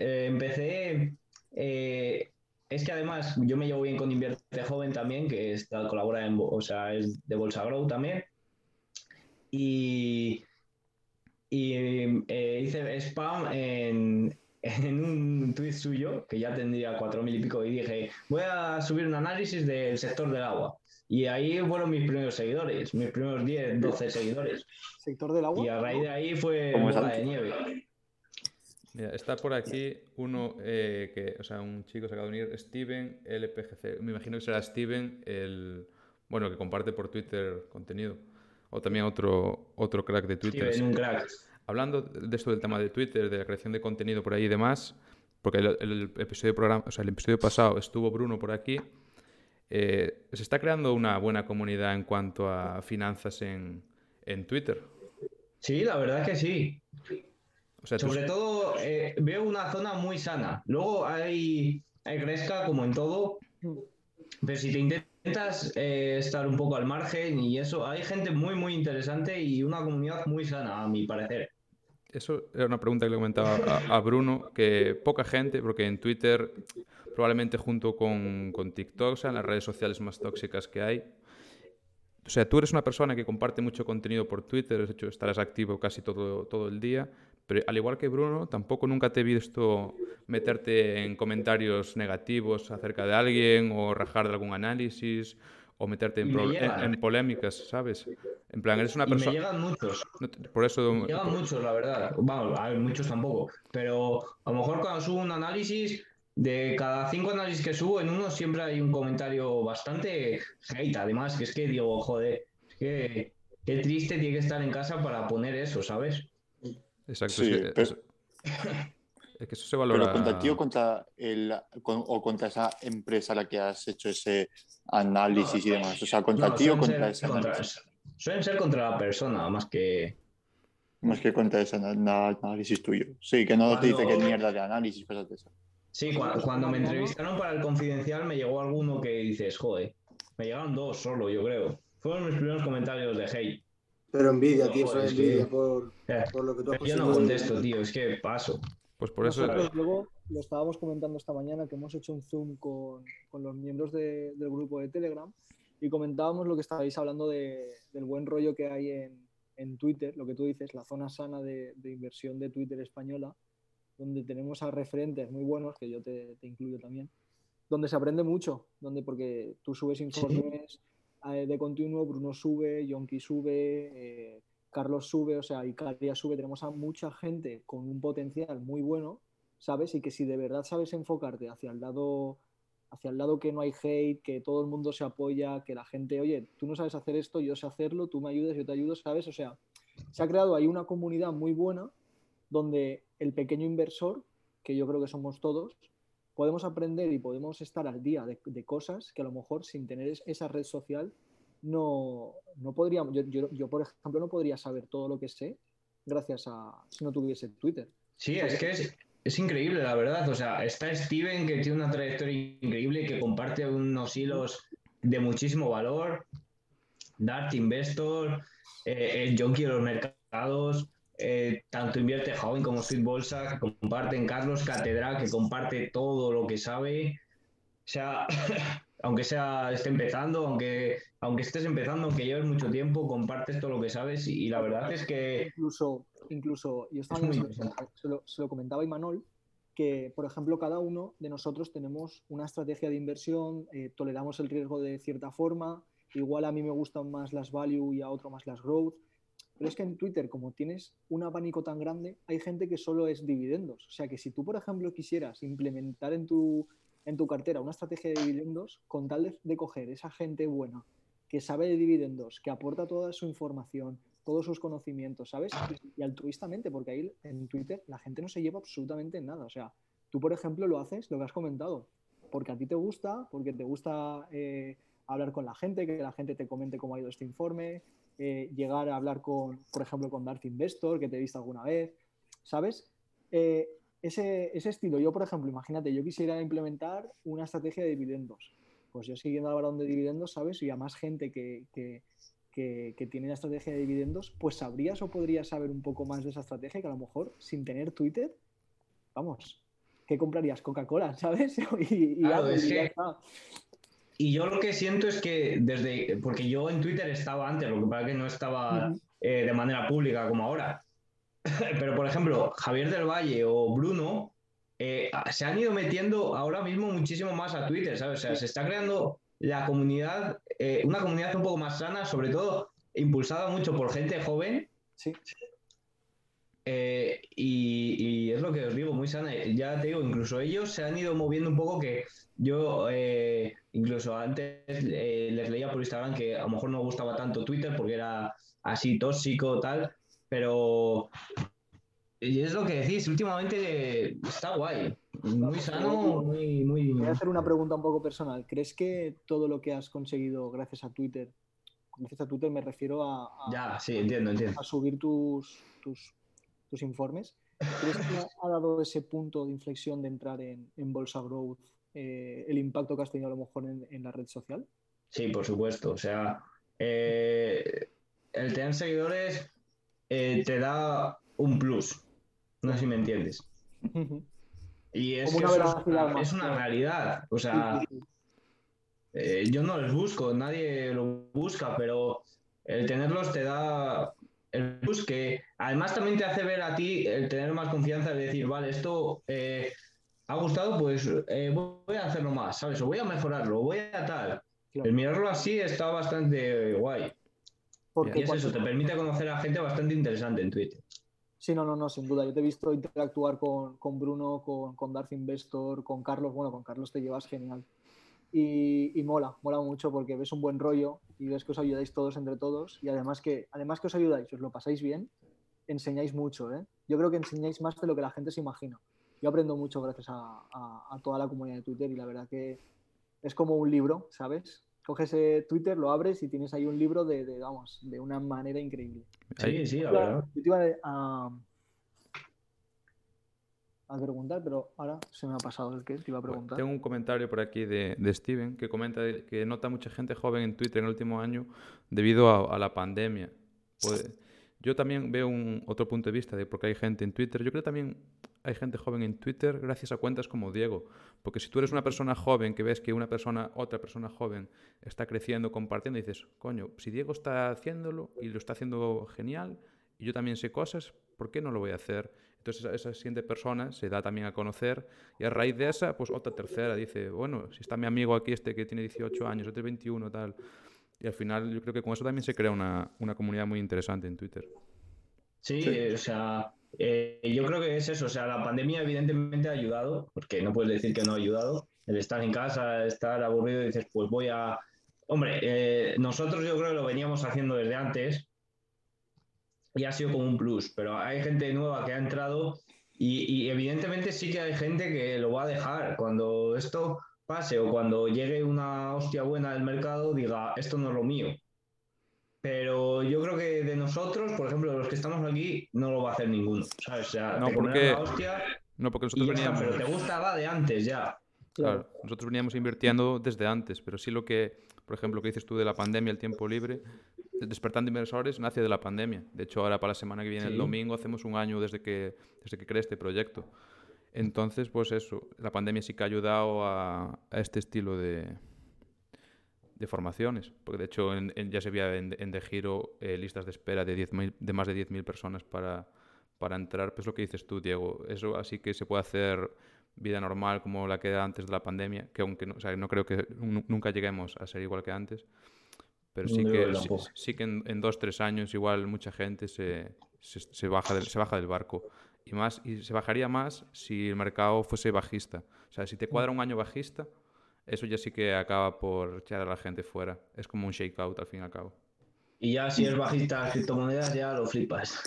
eh, empecé, eh, es que además yo me llevo bien con Invierte Joven también, que está, colabora en, o sea, es de Bolsa Grow también, y, y eh, hice spam en, en un tweet suyo, que ya tendría cuatro mil y pico, y dije, voy a subir un análisis del sector del agua. Y ahí fueron mis primeros seguidores, mis primeros 10, 12 seguidores. sector del agua. Y a raíz de ahí fue ¿Cómo es bola de nieve. Mira, está por aquí uno eh, que, o sea, un chico se acaba de unir, Steven LPGC. Me imagino que será Steven, el, bueno, que comparte por Twitter contenido. O también otro, otro crack de Twitter. Steven, un crack. Hablando de esto del tema de Twitter, de la creación de contenido por ahí y demás, porque el, el episodio programa, o sea, el episodio pasado estuvo Bruno por aquí, Eh, se está creando una buena comunidad en cuanto a finanzas en, en Twitter. Sí, la verdad que sí. O sea, tú- Sobre todo eh, veo una zona muy sana. Luego hay, hay gresca como en todo, pero si te intentas eh, estar un poco al margen y eso, hay gente muy, muy interesante y una comunidad muy sana, a mi parecer. Eso era una pregunta que le comentaba a, a Bruno, que poca gente, porque en Twitter, probablemente junto con, con TikTok, sean las redes sociales más tóxicas que hay. O sea, tú eres una persona que comparte mucho contenido por Twitter, de hecho estarás activo casi todo, todo el día, pero al igual que Bruno, tampoco nunca te he visto meterte en comentarios negativos acerca de alguien o rajar de algún análisis o meterte en, me polémicas, ¿sabes? En plan, eres una Y me persona... llegan muchos. no te- Por eso... Me llegan muchos, la verdad. Vamos, a ver, muchos tampoco. Pero a lo mejor cuando subo un análisis, de cada cinco análisis que subo, en uno siempre hay un comentario bastante hate. Además, que es que digo, joder, es que qué triste tiene que estar en casa para poner eso, ¿sabes? Exacto, Sí, es, que, pero- es- es que eso se valora. Pero contra ti o contra, el, con- o contra esa empresa a la que has hecho ese análisis y demás. O sea, contra No, ti o contra ser contra- análisis. suelen ser contra la persona, más que. Más que contra ese análisis tuyo. Sí, que no te dice que Cuando- mierda de análisis, cosas de esas. Sí, cua- cuando, me entrevistaron para el confidencial me llegó alguno que dices, joder, me llegaron dos solo, yo creo. Fueron mis primeros comentarios de hate. Pero envidia, tío, eso es que- envidia por, por lo que tú has yo no contesto, tío, es que paso. Pues por eso. Nosotros luego lo estábamos comentando esta mañana que hemos hecho un Zoom con, con los miembros de- del grupo de Telegram y comentábamos lo que estabais hablando de- del buen rollo que hay en, en Twitter, lo que tú dices, la zona sana de, de inversión de Twitter española, donde tenemos a referentes muy buenos, que yo te, te incluyo también, donde se aprende mucho, donde porque tú subes informes de continuo, Bruno sube, Yonki sube, eh, Carlos sube, o sea, Icaria sube, tenemos a mucha gente con un potencial muy bueno, ¿sabes? Y que si de verdad sabes enfocarte hacia el lado hacia el lado que no hay hate, que todo el mundo se apoya, que la gente, oye, tú no sabes hacer esto, yo sé hacerlo, tú me ayudas, yo te ayudo, ¿sabes? O sea, se ha creado ahí una comunidad muy buena donde el pequeño inversor, que yo creo que somos todos, podemos aprender y podemos estar al día de, cosas que a lo mejor sin tener es- esa red social no, no podríamos, yo, por ejemplo no podría saber todo lo que sé gracias a si no tuviese Twitter. Sí, es que es, es increíble, la verdad. O sea, está Steven, que tiene una trayectoria increíble, que comparte unos hilos de muchísimo valor. Dart Investor, eh, el Junkie de los mercados, eh, tanto Invierte Joven como Sweet Bolsa, que comparten Carlos Catedral, que comparte todo lo que sabe. O sea, aunque sea esté empezando, aunque, aunque estés empezando, aunque lleves mucho tiempo, compartes todo lo que sabes y, y la verdad es que Incluso, incluso yo estaba Es se, se lo, se lo comentaba Imanol, que por ejemplo cada uno de nosotros tenemos una estrategia de inversión, eh, toleramos el riesgo de cierta forma, igual a mí me gustan más las value y a otro más las growth, pero es que en Twitter como tienes un abanico tan grande, hay gente que solo es dividendos, o sea que si tú por ejemplo quisieras implementar en tu, en tu cartera una estrategia de dividendos, con tal de, coger esa gente buena que sabe de dividendos, que aporta toda su información, todos sus conocimientos, ¿sabes? Y, y altruistamente, porque ahí en Twitter la gente no se lleva absolutamente nada. O sea, tú, por ejemplo, lo haces, lo que has comentado, porque a ti te gusta, porque te gusta eh, hablar con la gente, que la gente te comente cómo ha ido este informe, eh, llegar a hablar con, por ejemplo, con Dart Investor, que te he visto alguna vez, ¿sabes? Eh, ese, ese estilo, yo, por ejemplo, imagínate, yo quisiera implementar una estrategia de dividendos. Pues yo siguiendo al varón de dividendos, ¿sabes? Y a más gente que, que, que, que, tiene la estrategia de dividendos, pues sabrías o podrías saber un poco más de esa estrategia que a lo mejor sin tener Twitter, vamos, ¿qué comprarías? Coca-Cola, ¿sabes? Y, y Claro, y ya que- está. Y yo lo que siento es que desde, porque yo en Twitter estaba antes, lo que pasa es que no estaba eh, de manera pública como ahora. Pero por ejemplo, Javier del Valle o Bruno eh, se han ido metiendo ahora mismo muchísimo más a Twitter, ¿sabes? O sea, se está creando la comunidad, eh, una comunidad un poco más sana, sobre todo impulsada mucho por gente joven Sí, eh, y, y es lo que os digo, muy sana. Ya te digo, incluso ellos se han ido moviendo un poco que yo eh, incluso antes eh, les leía por Instagram que a lo mejor no me gustaba tanto Twitter porque era así tóxico tal, pero y es lo que decís, últimamente está guay. muy sano, muy, muy... Voy a hacer una pregunta un poco personal. ¿Crees que todo lo que has conseguido gracias a Twitter, gracias a Twitter me refiero a, a- Ya, sí, entiendo, entiendo. a subir tus, tus, tus informes, ¿crees que ha dado ese punto de inflexión de entrar en, en Bolsa Growth, eh, el impacto que has tenido a lo mejor en, en la red social? Sí, por supuesto. O sea, eh, el tener seguidores eh, te da un plus. No sé si me entiendes. Y es, que una es una- es realidad. O sea, yo no los busco, nadie lo busca, pero el tenerlos te da el plus que además también te hace ver a ti el tener más confianza de decir, vale, esto eh, ha gustado, pues eh, voy a hacerlo más, ¿sabes? O voy a mejorarlo, voy a tal. Claro. El mirarlo así está bastante guay. Porque Y es eso, te permite conocer a gente bastante interesante en Twitter. Sí, no, no, no, sin duda. Yo te he visto interactuar con, con Bruno, con, con Darth Investor, con Carlos. Bueno, con Carlos te llevas genial. Y, y mola, mola mucho porque ves un buen rollo y ves que os ayudáis todos entre todos. Y además que, además que os ayudáis, os lo pasáis bien, enseñáis mucho. ¿eh? Yo creo que enseñáis más de lo que la gente se imagina. Yo aprendo mucho gracias a, a- a toda la comunidad de Twitter y la verdad que es como un libro, ¿sabes? Coges eh, Twitter, lo abres y tienes ahí un libro de, de, vamos, de una manera increíble. Sí, sí, la Yo verdad. te iba a, a preguntar, pero ahora se me ha pasado el que te iba a preguntar. Tengo un comentario por aquí de, de Steven que comenta que nota mucha gente joven en Twitter en el último año debido a, a la pandemia. Puede- yo también veo un otro punto de vista de por qué hay gente en Twitter. Yo creo que también hay gente joven en Twitter gracias a cuentas como Diego. Porque si tú eres una persona joven que ves que una persona, otra persona joven está creciendo, compartiendo, dices, coño, si Diego está haciéndolo y lo está haciendo genial y yo también sé cosas, ¿por qué no lo voy a hacer? Entonces esa, esa siguiente persona se da también a conocer y a raíz de esa, pues otra tercera dice, bueno, si está mi amigo aquí este que tiene 18 años, este 21, tal. Y al final yo creo que con eso también se crea una, una comunidad muy interesante en Twitter. Sí, eh, o sea, eh, yo creo que es eso. O sea, la pandemia evidentemente ha ayudado, porque no puedes decir que no ha ayudado. El estar en casa, estar aburrido, dices, pues voy a. Hombre, eh, nosotros yo creo que lo veníamos haciendo desde antes y ha sido como un plus, pero hay gente nueva que ha entrado y, y evidentemente sí que hay gente que lo va a dejar. Cuando esto pase o cuando llegue una hostia buena del mercado, diga, esto no es lo mío. Pero yo creo que de nosotros, por ejemplo, los que estamos aquí, no lo va a hacer ninguno. ¿sabes? O sea, No, te porque hostia No, porque nosotros está, veníamos... pero te gustaba de antes ya. Claro, nosotros veníamos invirtiendo desde antes, pero sí lo que, por ejemplo, lo que dices tú de la pandemia, el tiempo libre, Despertando Inversores nace de la pandemia. De hecho, ahora para la semana que viene, el Sí. domingo, hacemos un año desde que, desde que creé este proyecto. Entonces, pues eso, la pandemia sí que ha ayudado a, a este estilo de, de formaciones, porque de hecho en- en- ya se veía en, en De Giro eh, listas de espera de, 10.000 de más de 10.000 personas para, para entrar. Pues lo que dices tú, Diego, eso así que se puede hacer vida normal como la que era antes de la pandemia, que aunque no, o sea, no creo que nu- nunca lleguemos a ser igual que antes, pero sí No, que, sí, sí que en, en dos, tres años igual mucha gente se, se, se baja del, se baja del barco. Y, más, y se bajaría más si el mercado fuese bajista. O sea, si te cuadra un año bajista, eso ya sí que acaba por echar a la gente fuera. Es como un shakeout al fin y al cabo. Y ya si es bajista criptomonedas, ya lo flipas.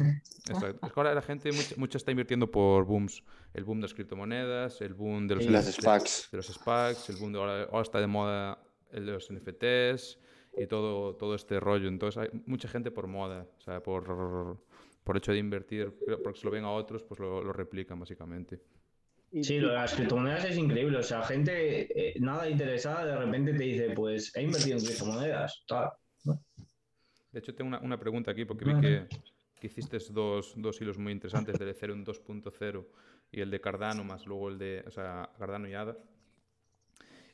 Exacto. Es que ahora la gente mucha, mucha está invirtiendo por booms. El boom de las criptomonedas, el boom de los. Las SPACs. de los SPACs, el boom de ahora, ahora está de moda el de los NFTs y todo, todo este rollo. Entonces hay mucha gente por moda, o sea, por, por hecho de invertir, porque se lo ven a otros, pues lo, lo replican básicamente. Sí, lo de las criptomonedas es increíble. O sea, gente eh, nada interesada de repente te dice, pues he invertido en criptomonedas. Tal. De hecho, tengo una, una pregunta aquí, porque vi que, que hiciste dos, dos hilos muy interesantes, del Ethereum 2.0 y el de Cardano, más luego el de, o sea, Cardano y ADA.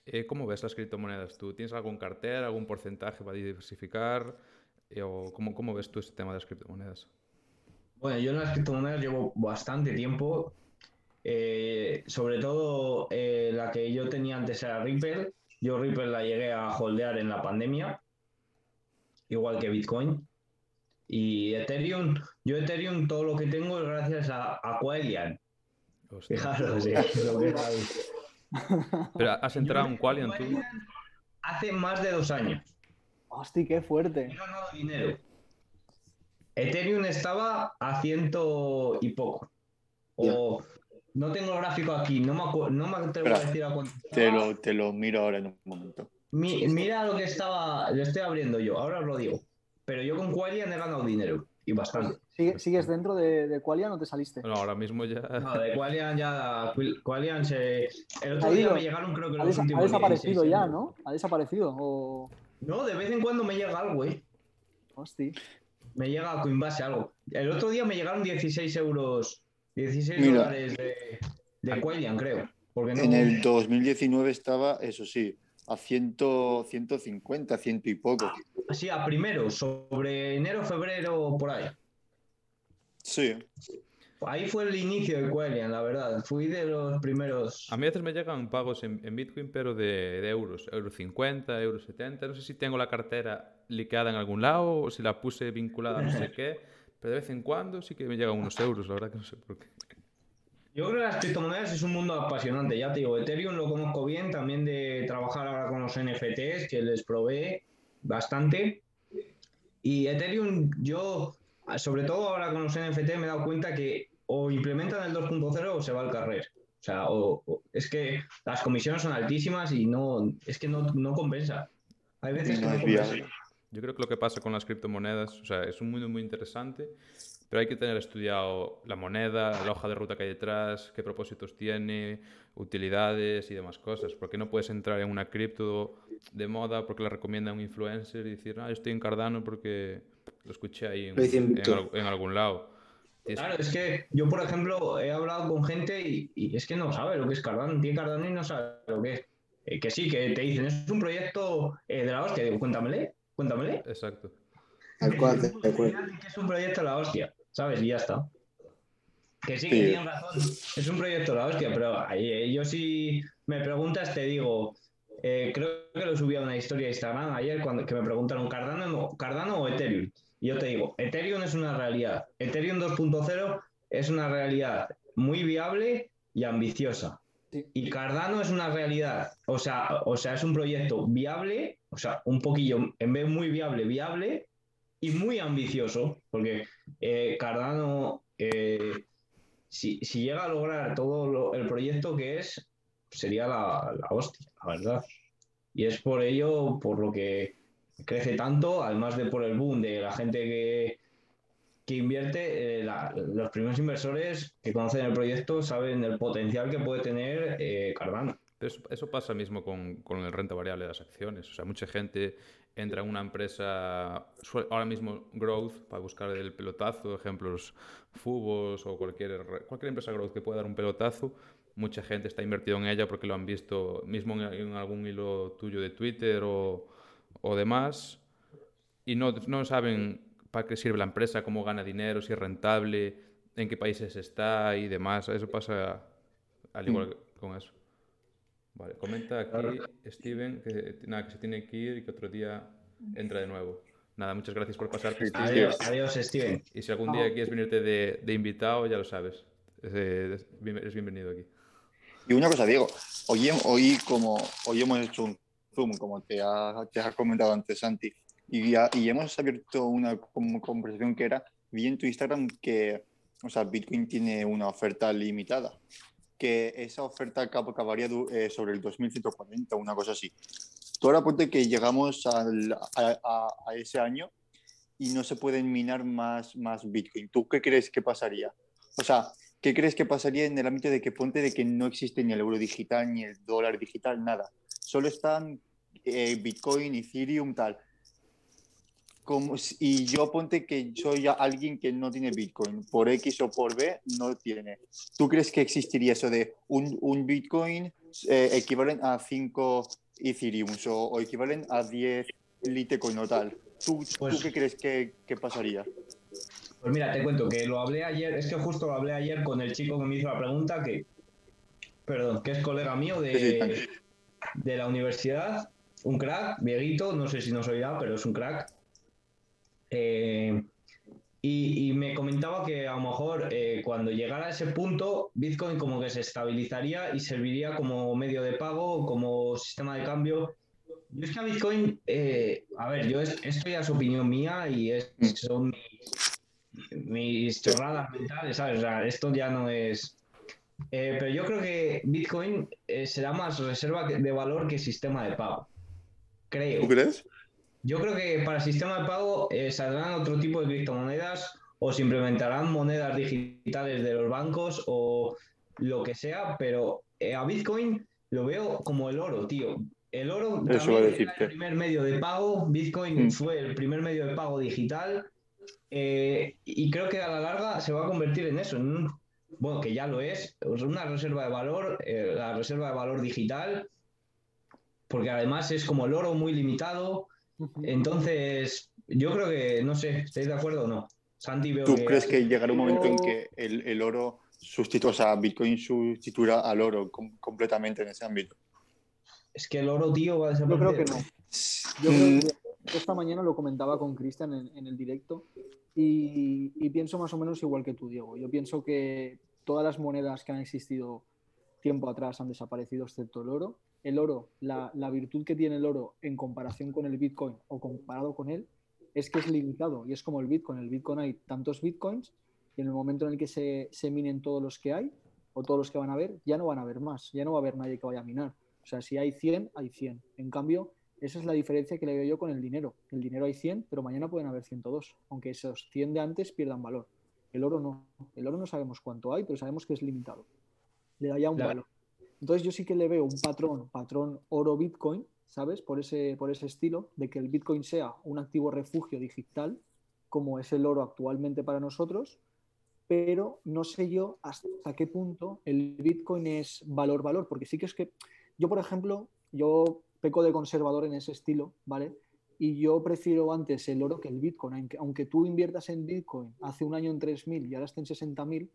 Eh, ¿Cómo ves las criptomonedas tú? ¿Tienes algún cartera, algún porcentaje para diversificar? Eh, ¿O cómo, cómo ves tú este tema de las criptomonedas? Bueno, yo en las criptomonedas llevo bastante tiempo. Eh, sobre todo la que yo tenía antes era Ripple. Yo Ripple la llegué a holdear en la pandemia, igual que Bitcoin. Y Ethereum, yo Ethereum todo lo que tengo es gracias a Aqualian. Fijaros, sí, lo que sabéis. ¿Pero has entrado en Qualian tú? Hace más de dos años. Hostia, qué fuerte. No, no, dinero. Ethereum estaba a ciento y poco. O no tengo el gráfico aquí, no me, no me atrevo a decir a cuánto. Te lo, te lo miro ahora en un momento. Mi- mira lo que estaba, lo estoy abriendo yo, ahora os lo digo. Pero yo con Qualian he ganado dinero, y bastante. ¿Sigue- ¿Sigues dentro de, de Qualia? ¿No te saliste? Bueno, ahora mismo ya. No, de Qualian ya, Qualian se... El otro Ha día ido. me llegaron creo que Ha, los ha últimos desaparecido 16 ya. ¿no? Ha desaparecido. O... No, de vez en cuando me llega algo, ¿eh? Hostia. Me llega a Coinbase algo. El otro día me llegaron 16 euros, 16 Mira. dólares de, de Qualian, creo. Porque no... En el 2019 estaba, eso sí, a 100, 150, ciento y poco. Sí, a primero, sobre enero, febrero, por ahí. Sí, Ahí fue el inicio de Qualian, la verdad. Fui de los primeros... A mí a veces me llegan pagos en, en Bitcoin, pero de, de euros. Euro 50, euro 70. No sé si tengo la cartera liqueada en algún lado o si la puse vinculada a no sé qué. Pero de vez en cuando sí que me llegan unos euros, la verdad que no sé por qué. Yo creo que las criptomonedas es un mundo apasionante, ya te digo, Ethereum lo conozco bien, también de trabajar ahora con los NFTs, que les provee bastante. Y Ethereum, yo, sobre todo ahora con los NFT, me he dado cuenta que o implementan el 2.0 o se va al carrer. O sea, o- o- es que las comisiones son altísimas y no, es que no, no compensa. Hay veces que No compensa. Yo creo que lo que pasa con las criptomonedas, o sea, es un mundo muy interesante, pero hay que tener estudiado la moneda, la hoja de ruta que hay detrás, qué propósitos tiene, utilidades y demás cosas, porque no puedes entrar en una cripto de moda porque la recomienda un influencer y decir, ah, yo estoy en Cardano porque lo escuché ahí en, algún lado. Claro, es que yo, por ejemplo, he hablado con gente y, y es que no sabe lo que es Cardano, tiene Cardano y no sabe lo que es. Eh, que sí, que te dicen, es un proyecto eh, de la hostia. Digo, cuéntamele, cuéntamele. Exacto. Tal cual, tal Al cual. es un proyecto de la hostia, ¿sabes? Y ya está. Que sí, que Sí. tienen razón, es un proyecto la hostia, pero ahí, eh, yo si me preguntas, te digo, eh, creo que lo subí a una historia de Instagram ayer cuando que me preguntaron Cardano, no- Cardano o Ethereum. Y yo te digo, Ethereum es una realidad. Ethereum 2.0 es una realidad muy viable y ambiciosa. Y Cardano es una realidad, o sea, o sea, es un proyecto viable, o sea, un poquillo, en vez de muy viable, viable y muy ambicioso, porque eh, Cardano, eh, si, si llega a lograr todo lo- el proyecto que es, sería la, la hostia, la verdad. Y es por ello, por lo que crece tanto, además de por el boom de la gente que, que invierte, eh, los primeros inversores que conocen el proyecto saben el potencial que puede tener Cardano. Pero eso, eso pasa mismo con, con el renta variable de las acciones. O sea, mucha gente entra en una empresa, ahora mismo growth, para buscar el pelotazo, ejemplos, Fubos o cualquier, cualquier empresa growth que pueda dar un pelotazo. Mucha gente está invertido en ella porque lo han visto mismo en, en algún hilo tuyo de Twitter o, o demás. Y no, no saben para qué sirve la empresa, cómo gana dinero, si es rentable, en qué países está y demás. Eso pasa al igual que con eso. Vale, comenta aquí Steven que, nada, que se tiene que ir y que otro día entra de nuevo. Nada, muchas gracias por Steven. Adiós, adiós, Steven. Y si algún día quieres venirte de, de invitado, ya lo sabes. Eres bienvenido aquí. Y una cosa, Diego, hoy, hoy, como, hoy hemos hecho un Zoom, como te ha, te ha comentado antes, Santi, y, ya- y hemos abierto una como conversación que era, vi en tu Instagram que, o sea, Bitcoin tiene una oferta limitada, que esa oferta acab- acabaría eh, sobre el 2140, una cosa así. Tú ahora ponte que llegamos al- a, a- a ese año y no se pueden minar más, más Bitcoin. ¿Tú qué crees que pasaría? O sea, ¿qué crees que pasaría en el ámbito de que ponte de que no existe ni el euro digital ni el dólar digital, nada? Solo están eh, Bitcoin, Ethereum, tal. Como, y yo ponte que soy alguien que no tiene Bitcoin, por X o por B no tiene. ¿Tú crees que existiría eso de un, un Bitcoin eh, equivalente a 5 Ethereum o, o equivalente a 10 Litecoin o tal? ¿Tú, Pues- ¿tú qué crees que, que pasaría? Pues mira, te cuento que lo hablé ayer, es que justo lo hablé ayer con el chico que me hizo la pregunta, que, perdón, que es colega mío Sí, sí, de, de la universidad, un crack, Dieguito, no sé si nos oirá, pero es un crack. Eh, y, y me comentaba que a lo mejor eh, cuando llegara a ese punto, Bitcoin como que se estabilizaría y serviría como medio de pago, como sistema de cambio. Yo es que a Bitcoin, eh, a ver, yo es- esto ya es opinión mía y es, son mis, mis chorradas mentales, ¿sabes? O sea, esto ya no es... Eh, pero yo creo que Bitcoin será más reserva de valor que sistema de pago. Creo. ¿Tú crees? Yo creo que para el sistema de pago eh, saldrán otro tipo de criptomonedas o se implementarán monedas digitales de los bancos o lo que sea, pero eh, a Bitcoin lo veo como el oro, tío. El oro Eso también era el primer medio de pago, Bitcoin Mm. fue el primer medio de pago digital eh, y creo que a la larga se va a convertir en eso, en un- bueno, que ya lo es, una reserva de valor, eh, la reserva de valor digital, porque además es como el oro muy limitado. Entonces, yo creo que, no sé, ¿estáis de acuerdo o no? Santi, veo ¿Tú que... crees que llegará un momento en Yo- que el, el oro sustituya, o sea, Bitcoin sustituirá al oro com- completamente en ese ámbito? Es que el oro, tío, va a Yo desaparecer. creo que no. Yo creo que esta mañana lo comentaba con Cristian en, en el directo y, y pienso más o menos igual que tú, Diego. Yo pienso que todas las monedas que han existido tiempo atrás han desaparecido, excepto el oro. El oro, la, la virtud que tiene el oro en comparación con el Bitcoin o comparado con él, es que es limitado y es como el Bitcoin. El Bitcoin hay tantos Bitcoins y en el momento en el que se, se minen todos los que hay o todos los que van a haber, ya no van a haber más, ya no va a haber nadie que vaya a minar. O sea, si hay 100, hay 100. En cambio, esa es la diferencia que le veo yo con el dinero. El dinero hay 100, pero mañana pueden haber 102, aunque esos 100 de antes pierdan valor. El oro no. El oro no sabemos cuánto hay, pero sabemos que es limitado. Le da ya un valor. Entonces yo sí que le veo un patrón, patrón oro-bitcoin, ¿sabes? Por ese, por ese estilo, de que el bitcoin sea un activo refugio digital, como es el oro actualmente para nosotros, pero no sé yo hasta qué punto el Bitcoin es valor-valor, porque sí que es que yo, por ejemplo, yo peco de conservador en ese estilo, ¿vale? Y yo prefiero antes el oro que el Bitcoin, aunque, tú inviertas en Bitcoin hace un año en 3.000 y ahora está en 60.000,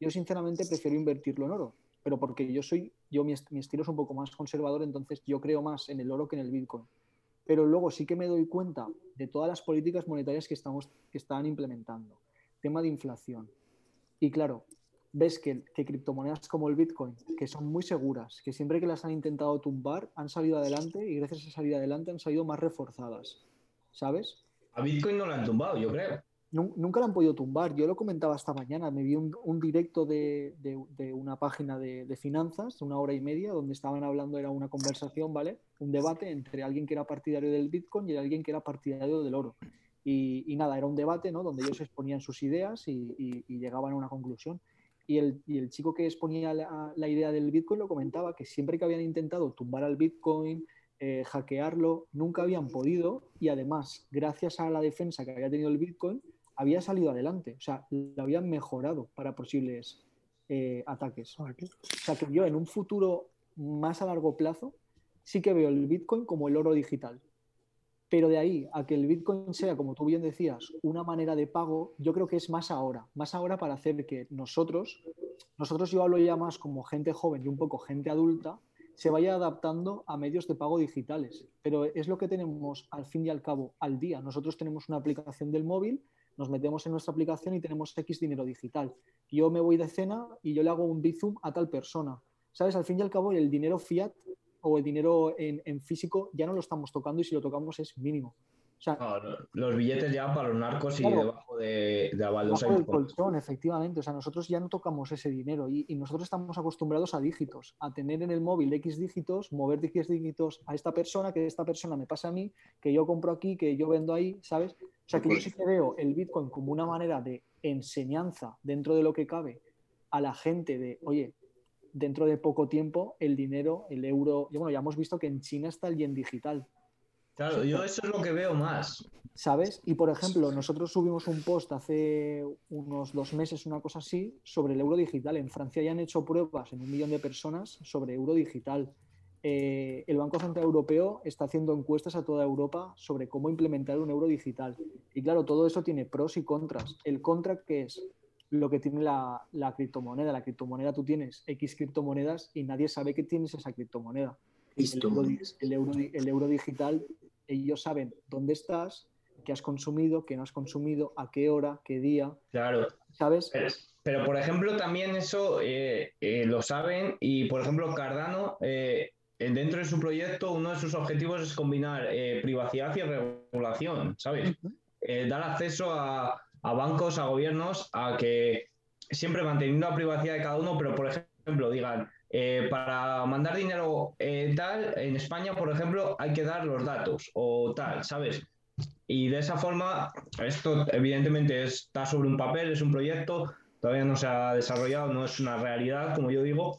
yo sinceramente prefiero invertirlo en oro, pero porque yo soy, yo mi, est- mi estilo es un poco más conservador, entonces yo creo más en el oro que en el Bitcoin. Pero luego sí que me doy cuenta de todas las políticas monetarias que, estamos, que están implementando. Tema de inflación, y claro, ves que, que criptomonedas como el Bitcoin, que son muy seguras, que siempre que las han intentado tumbar, han salido adelante y gracias a salir adelante han salido más reforzadas. ¿Sabes? A Bitcoin no lo han tumbado, yo creo. Nun- Nunca la han podido tumbar. Yo lo comentaba esta mañana. Me vi un, directo de, una página de, finanzas, una hora y media, donde estaban hablando, era una conversación, ¿vale? Un debate entre alguien que era partidario del Bitcoin y alguien que era partidario del oro. Y, nada, era un debate, ¿no? Donde ellos exponían sus ideas y, llegaban a una conclusión. Y el, chico que exponía la, la idea del Bitcoin lo comentaba que siempre que habían intentado tumbar al Bitcoin, eh, hackearlo, nunca habían podido y además, gracias a la defensa que había tenido el Bitcoin, había salido adelante, o sea, lo habían mejorado para posibles eh, ataques. O sea, que yo en un futuro más a largo plazo sí que veo el Bitcoin como el oro digital. Pero de ahí a que el Bitcoin sea, como tú bien decías, una manera de pago, yo creo que es más ahora, más ahora para hacer que nosotros, nosotros yo hablo ya más como gente joven y un poco gente adulta, se vaya adaptando a medios de pago digitales. Pero es lo que tenemos al fin y al cabo al día. Nosotros tenemos una aplicación del móvil, nos metemos en nuestra aplicación y tenemos X dinero digital. Yo me voy de cena y yo le hago un Bizum a tal persona. ¿Sabes? Al fin y al cabo, el dinero fiat o el dinero en, en físico ya no lo estamos tocando y si lo tocamos es mínimo. O sea, No, no, los billetes ya para los narcos y Claro. debajo de, de la baldosa. Bajo y el colchón, efectivamente. O sea, nosotros ya no tocamos ese dinero y, y nosotros estamos acostumbrados a dígitos, a tener en el móvil X dígitos, mover X dígitos a esta persona, que esta persona me pasa a mí, que yo compro aquí, que yo vendo ahí, ¿sabes? O sea, que yo sí que veo el Bitcoin como una manera de enseñanza dentro de lo que cabe a la gente de, oye, dentro de poco tiempo el dinero, el euro, y bueno, ya hemos visto que en China está el yen digital. Claro, yo eso es lo que veo más. ¿Sabes? Y por ejemplo, nosotros subimos un post hace unos dos meses, una cosa así, sobre el euro digital. En Francia ya han hecho pruebas en un millón de personas sobre euro digital. Eh, el Banco Central Europeo está haciendo encuestas a toda Europa sobre cómo implementar un euro digital. Y claro, todo eso tiene pros y contras. El contra que es lo que tiene la, la criptomoneda. La criptomoneda tú tienes X criptomonedas y nadie sabe que tienes esa criptomoneda. El euro, el euro, el euro digital, ellos saben dónde estás, qué has consumido, qué no has consumido, a qué hora, qué día, Claro. ¿sabes? Pero, pero, por ejemplo, también eso eh, eh, lo saben y, por ejemplo, Cardano, eh, dentro de su proyecto, uno de sus objetivos es combinar eh, privacidad y regulación, ¿sabes? Eh, dar acceso a, a, bancos, a gobiernos, a que siempre manteniendo la privacidad de cada uno, pero, por ejemplo, digan, eh, para mandar dinero eh, tal, en España, por ejemplo, hay que dar los datos o tal, ¿sabes? Y de esa forma, esto evidentemente está sobre un papel, es un proyecto, todavía no se ha desarrollado, no es una realidad, como yo digo,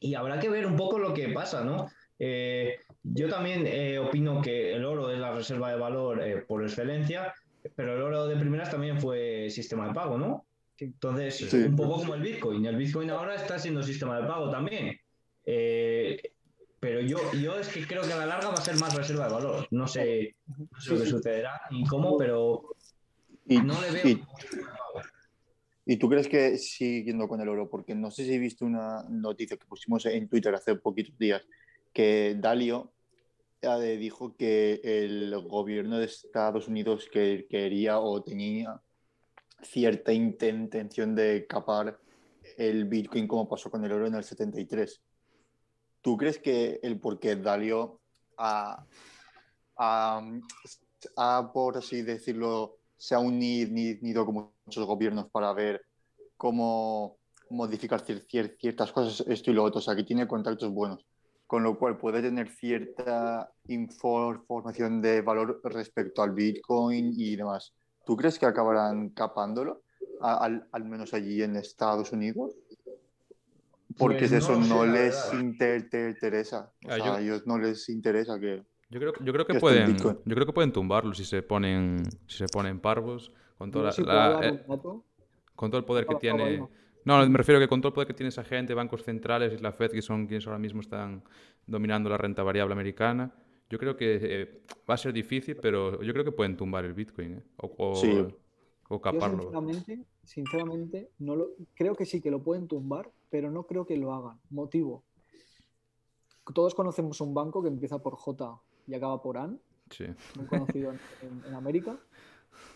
y habrá que ver un poco lo que pasa, ¿no? Eh, yo también eh, opino que el oro es la reserva de valor eh, por excelencia, pero el oro de primeras también fue sistema de pago, ¿no? Entonces, Sí. un poco como el Bitcoin. El Bitcoin ahora está siendo sistema de pago también. Eh, pero yo, yo es que creo que a la larga va a ser más reserva de valor. No sé, no sé lo que sucederá ni cómo, pero Y, no le veo. Y- ¿Y tú crees que siguiendo con el oro? Porque no sé si viste una noticia que pusimos en Twitter hace poquitos días, que Dalio eh, dijo que el gobierno de Estados Unidos que quería o tenía cierta inten- intención de capar el Bitcoin como pasó con el oro en el 73. ¿Tú crees que el por qué Dalio ha, ha- ha, por así decirlo, se ha unido, unido con muchos gobiernos para ver cómo modificar cier- cier- ciertas cosas, esto y lo otro, o sea, que tiene contactos buenos, con lo cual puede tener cierta infor- información de valor respecto al Bitcoin y demás. ¿Tú crees que acabarán capándolo, al, al menos allí en Estados Unidos? Porque Pues no eso no les inter- interesa. O Ah, sea, a ellos no les interesa que... Yo creo, yo creo que pueden, yo creo que pueden tumbarlo si se ponen, si se ponen parvos con toda Yo la- si puedo la- dar eh, con todo el poder que tiene. Ivo. No, me refiero que con todo el poder que tiene esa gente, bancos centrales y la Fed, que son quienes ahora mismo están dominando la renta variable americana, yo creo que eh, va a ser difícil, pero yo creo que pueden tumbar el Bitcoin, ¿eh? O, o, Sí. o Yo caparlo. sinceramente, sinceramente, no lo, creo que sí que lo pueden tumbar, pero no creo que lo hagan. Motivo. Todos conocemos un banco que empieza por J y acaba por AN, Sí. muy conocido en, en- en América,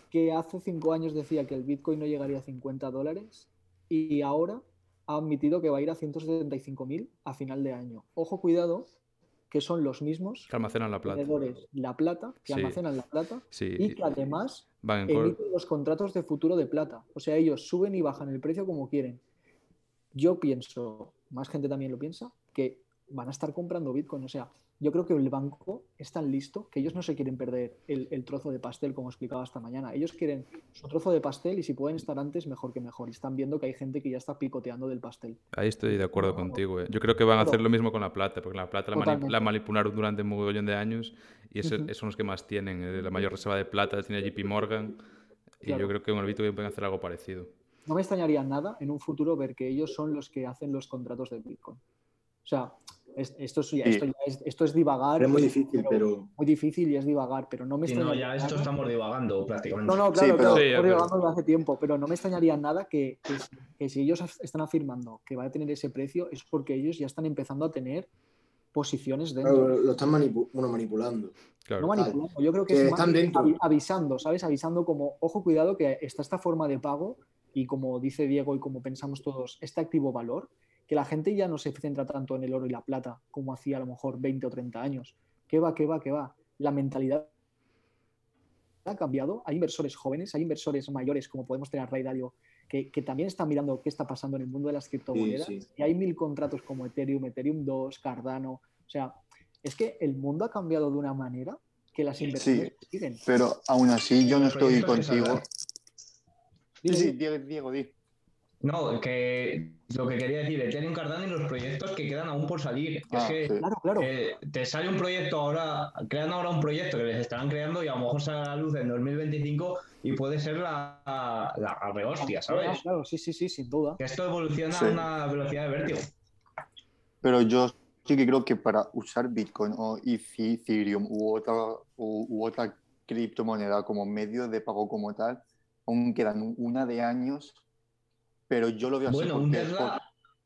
que hace cinco años decía que el Bitcoin no llegaría a 50 dólares y ahora ha admitido que va a ir a 175.000 a final de año. Ojo, cuidado, que son los mismos Que almacenan la plata. la plata, que Sí. almacenan la plata Sí. y que además Van emiten los contratos de futuro de plata. O sea, ellos suben y bajan el precio como quieren. Yo pienso, más gente también lo piensa, que van a estar comprando Bitcoin. O sea, yo creo que el banco es tan listo que ellos no se quieren perder el, el trozo de pastel, como explicaba esta mañana. Ellos quieren su trozo de pastel y si pueden estar antes, mejor que mejor. Y están viendo que hay gente que ya está picoteando del pastel. Ahí estoy de acuerdo contigo. ¿eh? Yo creo que van a hacer lo mismo con la plata, porque la plata la, mani- Totalmente. la manipularon durante un mogollón de años y es son los que más tienen. eh, La mayor reserva de plata la tiene JP Morgan y Claro. yo creo que con el Bitcoin pueden hacer algo parecido. No me extrañaría nada en un futuro ver que ellos son los que hacen los contratos de Bitcoin. O sea, es- esto, es, ya- Sí. esto, ya es, esto es divagar. Es muy difícil, pero Muy difícil y es divagar, pero no me no, extrañaría ya esto estamos divagando prácticamente. No, no, Sí, claro, pero- claro, Sí, estamos pero- divagando desde hace tiempo, pero no me extrañaría nada que, que si- que si ellos están afirmando que va a tener ese precio es porque ellos ya están empezando a tener posiciones dentro. claro, lo están manipu- bueno, manipulando. Claro. No manipulando, yo creo que Que es están dentro. avi- avisando, ¿sabes? Avisando como, ojo, cuidado, que está esta forma de pago y como dice Diego y como pensamos todos, este activo valor, que la gente ya no se centra tanto en el oro y la plata como hacía a lo mejor 20 o 30 años. ¿Qué va, qué va, qué va? La mentalidad ha cambiado. Hay inversores jóvenes, hay inversores mayores, como podemos tener a Ray Dalio, que, que también están mirando qué está pasando en el mundo de las criptomonedas. sí. Y hay mil contratos como Ethereum, Ethereum 2, Cardano. O sea, es que el mundo ha cambiado de una manera que las inversiones siguen. Pero aún así yo no estoy contigo. Sí, sí. Diego, Diego, di. No, que lo que quería decir, Ethereum Cardano y los proyectos que quedan aún por salir. Ah, es que sí. Claro, claro. eh, te sale un proyecto ahora, crean ahora un proyecto que les estarán creando y a lo mejor sale a la luz en 2025 y puede ser la, la, rehostia, Ah, ¿sabes? Claro, sí, sí, sí, sin duda. Que esto evoluciona Sí. a una velocidad de vértigo. Pero yo sí que creo que para usar Bitcoin o Ethereum u otra, u, u otra criptomoneda como medio de pago como tal, aún quedan una de años, pero yo lo veo así Bueno, porque, Tesla- por-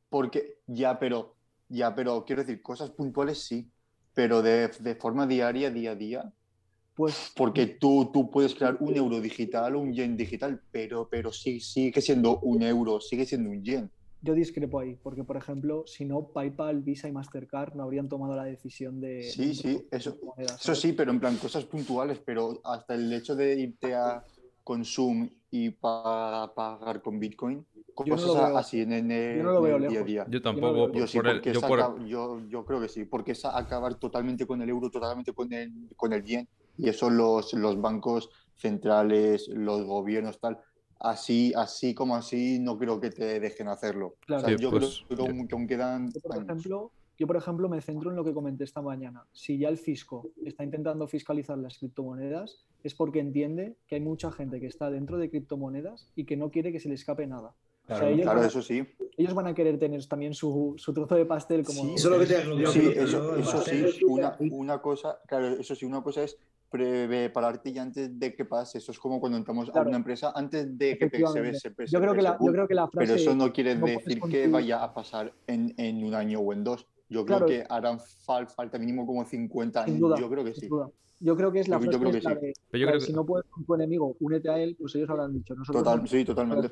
porque ya, pero ya, pero quiero decir, cosas puntuales sí, pero de, de forma diaria, día a día, Pues porque tú, tú puedes crear un euro digital o un yen digital, pero, pero sí, sigue siendo un euro, sigue siendo un yen. yo discrepo ahí, porque por ejemplo, si no, PayPal, Visa y Mastercard no habrían tomado la decisión de. Sí, de sí, eso- Eso sí, pero en plan cosas puntuales, pero hasta el hecho de irte a Consum y para pagar con Bitcoin? Yo no Cosas lo veo- así en, en el, yo no lo en el día a día. Yo tampoco, no- Yo sí, por el- porque yo por- aca- yo, yo creo que sí, porque es acabar totalmente con el euro, totalmente con el, con el yen, y eso los, los bancos centrales, los gobiernos, tal, así, así como así, no creo que te dejen hacerlo. Claro. O sea, Sí, yo pues, creo que aún quedan Yo, por años. ejemplo, yo, por ejemplo, me centro en lo que comenté esta mañana. Si ya el fisco está intentando fiscalizar las criptomonedas, es porque entiende que hay mucha gente que está dentro de criptomonedas y que no quiere que se le escape nada. O sea, Claro, ellos, eso sí. ellos van a querer tener también su, su trozo de pastel como... Sí, Eso lo que te- lo Sí, eso, sí, una, una cosa, claro, eso sí, una cosa es prepararte ya antes de que pase. Eso es como cuando entramos a una empresa antes de que se se- se- Yo creo, que la, se- yo creo que la frase... Pero eso no quiere no decir que vaya a pasar en, en un año o en dos. Yo creo Claro. que harán fal- falta mínimo como 50 Sin años. duda, Yo creo que sin sí. duda. Yo creo que es la Yo- yo frase creo que es la sí. de, Pero yo la de creo que- si no puedes con tu enemigo, únete a él, pues ellos habrán dicho, nosotros Total, no- sí, totalmente.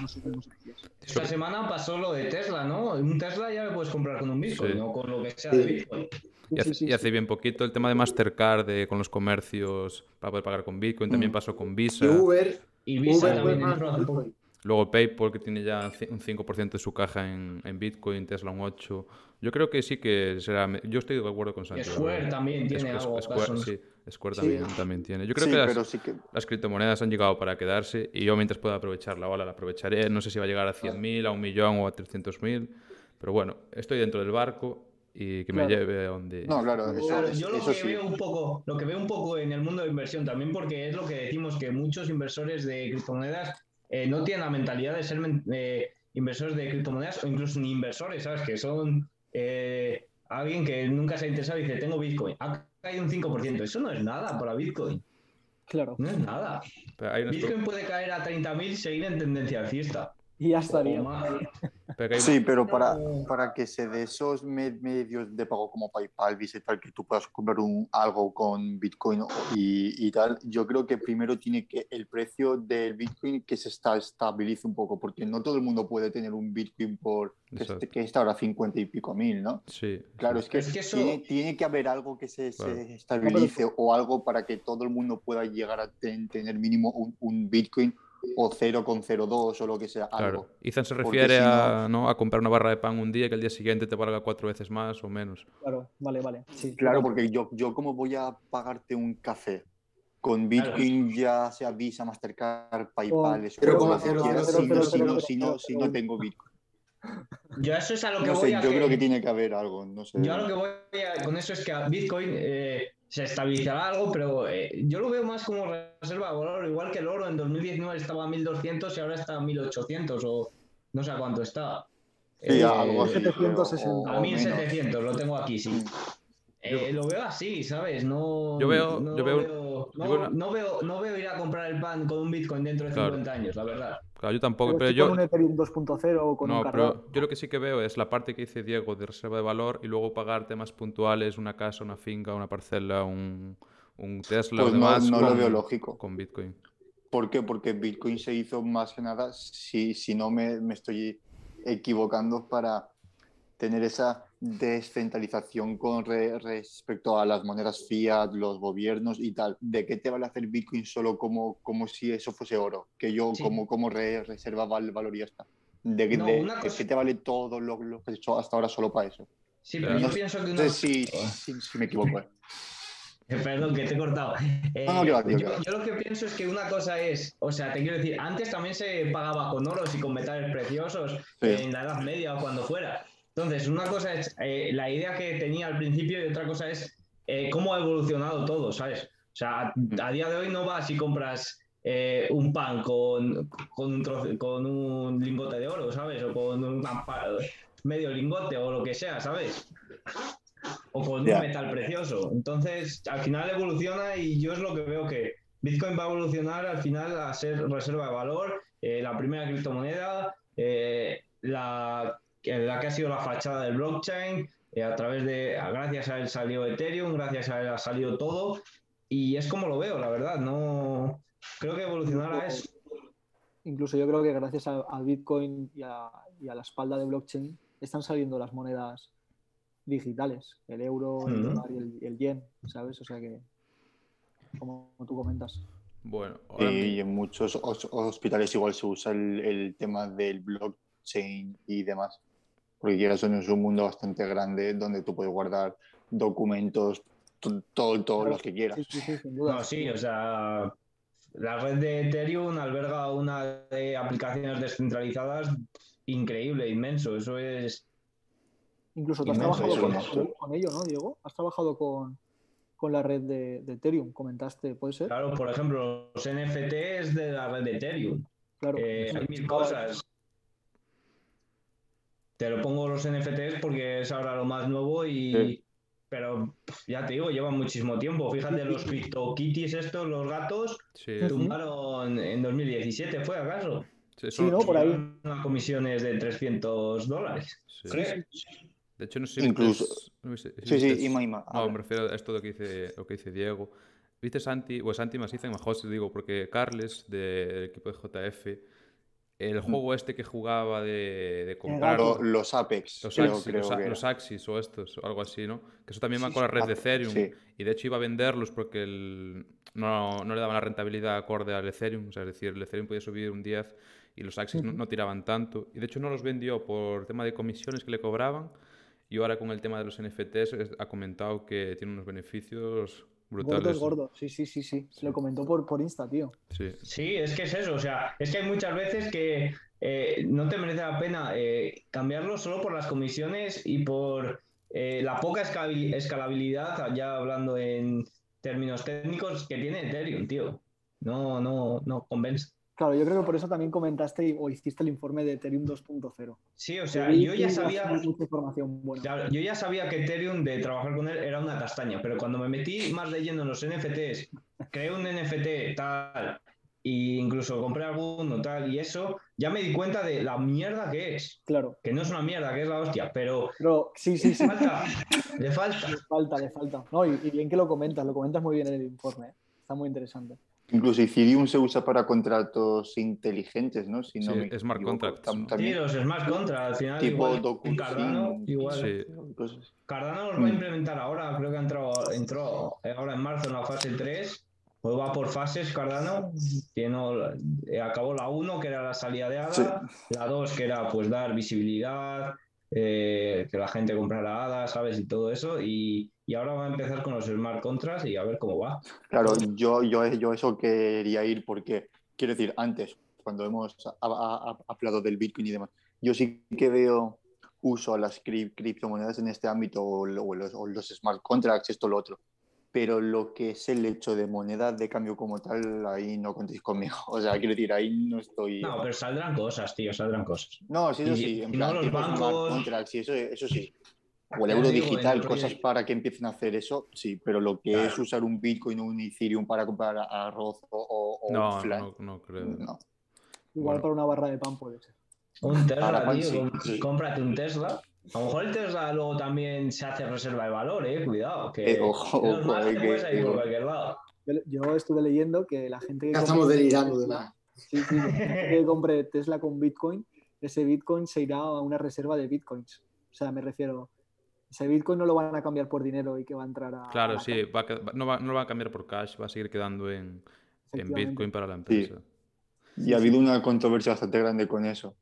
no subimos precios. Esta semana pasó lo de Tesla, ¿no? Un Tesla ya lo puedes comprar con un Bitcoin, Sí. no con lo que sea Sí. de Bitcoin. Y hace, sí, sí, y hace sí. bien poquito el tema de Mastercard de, con los comercios para poder pagar con Bitcoin, también Mm. pasó con Y Visa. Uber, Y Visa Uber también entró hace poco. Luego PayPal, que tiene ya un 5% de su caja en, en Bitcoin, Tesla un 8%. Yo creo que sí que será... Yo estoy de acuerdo con Santi. Square verdad. también tiene Es- es- algo. Square, sí, Square Sí. también, también tiene. Yo creo Sí, que las, pero sí que. las criptomonedas han llegado para quedarse y yo mientras pueda aprovechar la ola la aprovecharé. No sé si va a llegar a 100.000, a un millón o a 300.000, pero bueno, estoy dentro del barco y que me lleve a donde... No, claro, eso- Claro, yo lo eso que sí. veo un poco, lo que veo un poco en el mundo de inversión también porque es lo que decimos que muchos inversores de criptomonedas eh, no tienen la mentalidad de ser eh, inversores de criptomonedas o incluso ni inversores, ¿sabes? Que son eh, alguien que nunca se ha interesado y dice tengo Bitcoin, ha caído un 5%, eso no es nada para Bitcoin, Claro. no es nada. Bitcoin puede caer a 30.000 y seguir en tendencia alcista. Y ya estaría. Pero Sí, pero para, para que se dé esos me- medios de pago como PayPal, Visa y tal, que tú puedas comprar un, algo con Bitcoin y, y tal, yo creo que primero tiene que el precio del Bitcoin que se está, estabilice un poco, porque no todo el mundo puede tener un Bitcoin por que, este- está ahora 50 y pico mil, ¿no? Sí, Claro, sí. es que, Es que eso- tiene, tiene que haber algo que se, estabilice o algo para que todo el mundo pueda llegar a ten- tener mínimo un, un Bitcoin o 0,02 o lo que sea, Claro. algo. Ethan se refiere si a, ¿no? a comprar una barra de pan un día que el día siguiente te valga cuatro veces más o menos. Claro, vale, vale. Sí, Claro, porque yo, yo como voy a pagarte un café con Bitcoin, ya sea Visa, Mastercard, PayPal, eso, Pero como si no- si no- cero, si no- cero, si no cero. tengo Bitcoin. Yo eso es a lo que No voy sé, a yo que- creo que tiene que haber algo, no sé. Yo a lo que voy a- con eso es que a Bitcoin eh, se estabilizará algo, pero eh, yo lo veo más como reserva de valor, igual que el oro en 2019 estaba a 1200 y ahora está a 1800 o no sé a cuánto está. Sí, Eh, algo así. 760. o- A o menos. 1700, lo tengo aquí, sí. Eh, lo veo así, ¿sabes? No, Yo veo- no, yo veo- veo, no, yo veo una- no veo, no veo ir a comprar el pan con un Bitcoin dentro de Claro. 50 años, la verdad. Claro, yo tampoco, Pero yo... con un Ethereum 2.0 o con un No, Cardano. pero yo lo que sí que veo es la parte que dice Diego de reserva de valor y luego pagar temas puntuales, una casa, una finca, una parcela, un, un Tesla Pues o demás no lo con, veo lógico. con Bitcoin. ¿Por qué? Porque Bitcoin se hizo más que nada, si, si no me, me estoy equivocando, para tener esa descentralización con re- respecto a las monedas fiat, los gobiernos y tal. ¿De qué te vale hacer Bitcoin solo como, como si eso fuese oro? Que yo Sí. como, como re- reserva val- valor y ya está. ¿De, qué- No, de- cosa- qué te vale todo lo, lo que he hecho hasta ahora solo para eso? Sí, pero Claro. yo No pienso que No una... si, si, si me equivoco. ¿eh? Perdón, que te he cortado. Eh, No, no, yo, lo que pienso es que una cosa es, o sea, te quiero decir, antes también se pagaba con oros y con metales preciosos Sí. en la Edad Media o cuando fuera. Entonces, una cosa es eh, la idea que tenía al principio y otra cosa es eh, cómo ha evolucionado todo, ¿sabes? O sea, a, a día de hoy no vas y compras eh, un pan con, con, un trozo- con un lingote de oro, ¿sabes? O con un medio lingote o lo que sea, ¿sabes? o con un metal precioso. Entonces, al final evoluciona y yo es lo que veo que Bitcoin va a evolucionar al final a ser reserva de valor, eh, la primera criptomoneda, eh, que- ha sido la fachada del blockchain, eh, a través de, gracias a él salió Ethereum, gracias a él ha salido todo y es como lo veo, la verdad, no creo que evolucionará eso. Incluso yo creo que gracias a, a Bitcoin y a, y a la espalda de blockchain están saliendo las monedas digitales, el euro, el dólar y el, y el yen, ¿sabes? O sea que, como tú comentas. Bueno, ahora Y en muchos hos- hospitales igual se usa el, el tema del blockchain y demás. Porque quieras o no es un mundo bastante grande donde tú puedes guardar documentos, to- todo, todos los que quieras. Sí, sí, sí, sin duda. No, sí, o sea, la red de Ethereum alberga una de aplicaciones descentralizadas increíble, inmenso. Eso es. Incluso tú has Inmenso, trabajado con, eso, ¿no? con ello, ¿no, Diego? Has trabajado con, con la red de, de Ethereum, comentaste, ¿puede ser? Claro, por ejemplo, los NFTs de la red de Ethereum. Claro. Eh, hay mil cosas. Te lo pongo los NFTs porque es ahora lo más nuevo y. Sí. Pero ya te digo, llevan muchísimo tiempo. Fíjate, los CryptoKitties estos, los gatos, sí, Ujú. tumbaron en 2017, ¿fue acaso? sí, Sí, ¿no? Por ahí. Unas comisiones de 300 dólares. sí. creo. De hecho, no sé si Incluso- no si Sí, sí, Ima, Ima. No, me refiero a esto lo que dice, lo que dice Diego. ¿Viste Santi? O Santi más dicen mejor, te digo, porque Carles, de- del equipo de JF, el juego este que jugaba de, de comprar gato. Lo- los Apex, los, creo, Axis, creo los, que a- era. los Axis o estos, o algo así, ¿no? Que eso también va Sí, con la red de Ethereum. sí. Y de hecho iba a venderlos porque el- no, no le daban la rentabilidad acorde al Ethereum. O sea, es decir, el Ethereum podía subir un 10 y los Axis no, no tiraban tanto. Y de hecho no los vendió por tema de comisiones que le cobraban. Y ahora con el tema de los NFTs ha comentado que tiene unos beneficios brutales. Gordos, gordos. Sí, sí, sí, sí. Se lo comentó por, por Insta, tío. Sí. Sí, es que es eso, o sea, es que hay muchas veces que eh, no te merece la pena eh, cambiarlo solo por las comisiones y por eh, la poca escalabilidad, ya hablando en términos técnicos, que tiene Ethereum, tío. No, no, no convence. Claro, yo creo que por eso también comentaste o hiciste el informe de Ethereum 2.0. Sí, o sea, yo ya sabía, buena. Claro, yo ya sabía que Ethereum de trabajar con él era una castaña, pero cuando me metí más leyendo en los NFTs, creé un NFT tal, e incluso compré alguno tal y eso, ya me di cuenta de la mierda que es. Claro. Que no es una mierda, que es la hostia, pero Pero sí, sí, le sí. falta, le falta. Le falta, le falta. No, y, y bien que lo comentas, lo comentas muy bien en el informe. ¿eh? Está muy interesante. Incluso Ethereum se usa para contratos inteligentes, ¿no? Si no Sí, me smart equivoco. contracts, ¿no? Sí, los smart contracts, al final tipo igual, DocuSign, Cardano, igual. Sí. Cardano los va a Mm. implementar ahora, creo que ha entrado, entró ahora en marzo en la fase 3, pues va por fases Cardano, tiene, eh, acabó la 1 que era la salida de ADA, Sí. la 2 que era pues dar visibilidad, eh, que la gente comprara ADA, ¿sabes? Y todo eso, y, y ahora va a empezar con los smart contracts y a ver cómo va. Claro, yo, yo, yo eso quería ir porque, quiero decir, antes, cuando hemos ha- ha- ha- hablado del Bitcoin y demás, yo sí que veo uso a las cri- criptomonedas en este ámbito o, lo- o los, o los smart contracts, esto, lo otro. Pero lo que es el hecho de moneda de cambio como tal, ahí no contéis conmigo. O sea, quiero decir, ahí no estoy. No, pero saldrán cosas, tío, saldrán cosas. No, sí, eso Y- sí, en y no plan, los tipo smart bancos- contracts y eso, eso sí. O el euro digital, el cosas para que empiecen a hacer eso, sí, pero lo que Claro. es usar un Bitcoin o un Ethereum para comprar arroz o, o- No, un flan, no, no creo. no. Igual Bueno. para una barra de pan puede ser. Un Tesla, pan, tío, sí, com- sí. cómprate un Tesla. A lo mejor el Tesla luego también se hace reserva de valor, eh, cuidado, que Eh, ojo, ojo, eh, te que- puedes ir por que- cualquier lado. Yo, yo estuve leyendo que la gente que Ya estamos delirando de más. Sí, sí, la gente que compre Tesla con Bitcoin, ese Bitcoin se irá a una reserva de Bitcoins. O sea, me refiero, ese Bitcoin no lo van a cambiar por dinero y que va a entrar a. Claro, la sí, va a no, va, no lo va a cambiar por cash, va a seguir quedando en, en. Bitcoin para la empresa. Y ha habido una controversia bastante grande con eso.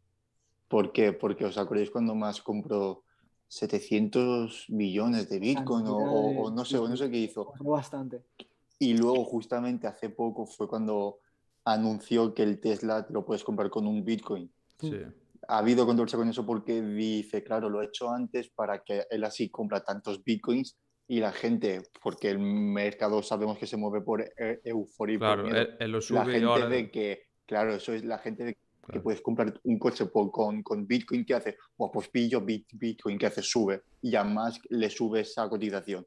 ¿Por qué? Porque os acordáis cuando más compró 700 millones de Bitcoin o, de- no sé, o no sé qué hizo. Bastante. Y luego justamente hace poco fue cuando anunció que el Tesla te lo puedes comprar con un Bitcoin. Sí. Ha habido controversia con eso porque dice, claro, lo he hecho antes para que él así compra tantos bitcoins y la gente, porque el mercado sabemos que se mueve por e- euforia por Claro, miedo, él, él lo la sube y gente ahora. de que, claro, eso es la gente de que Claro. puedes comprar un coche por- con, con bitcoin que hace, o pues pillo bit- bitcoin que hace, sube y además le sube esa cotización.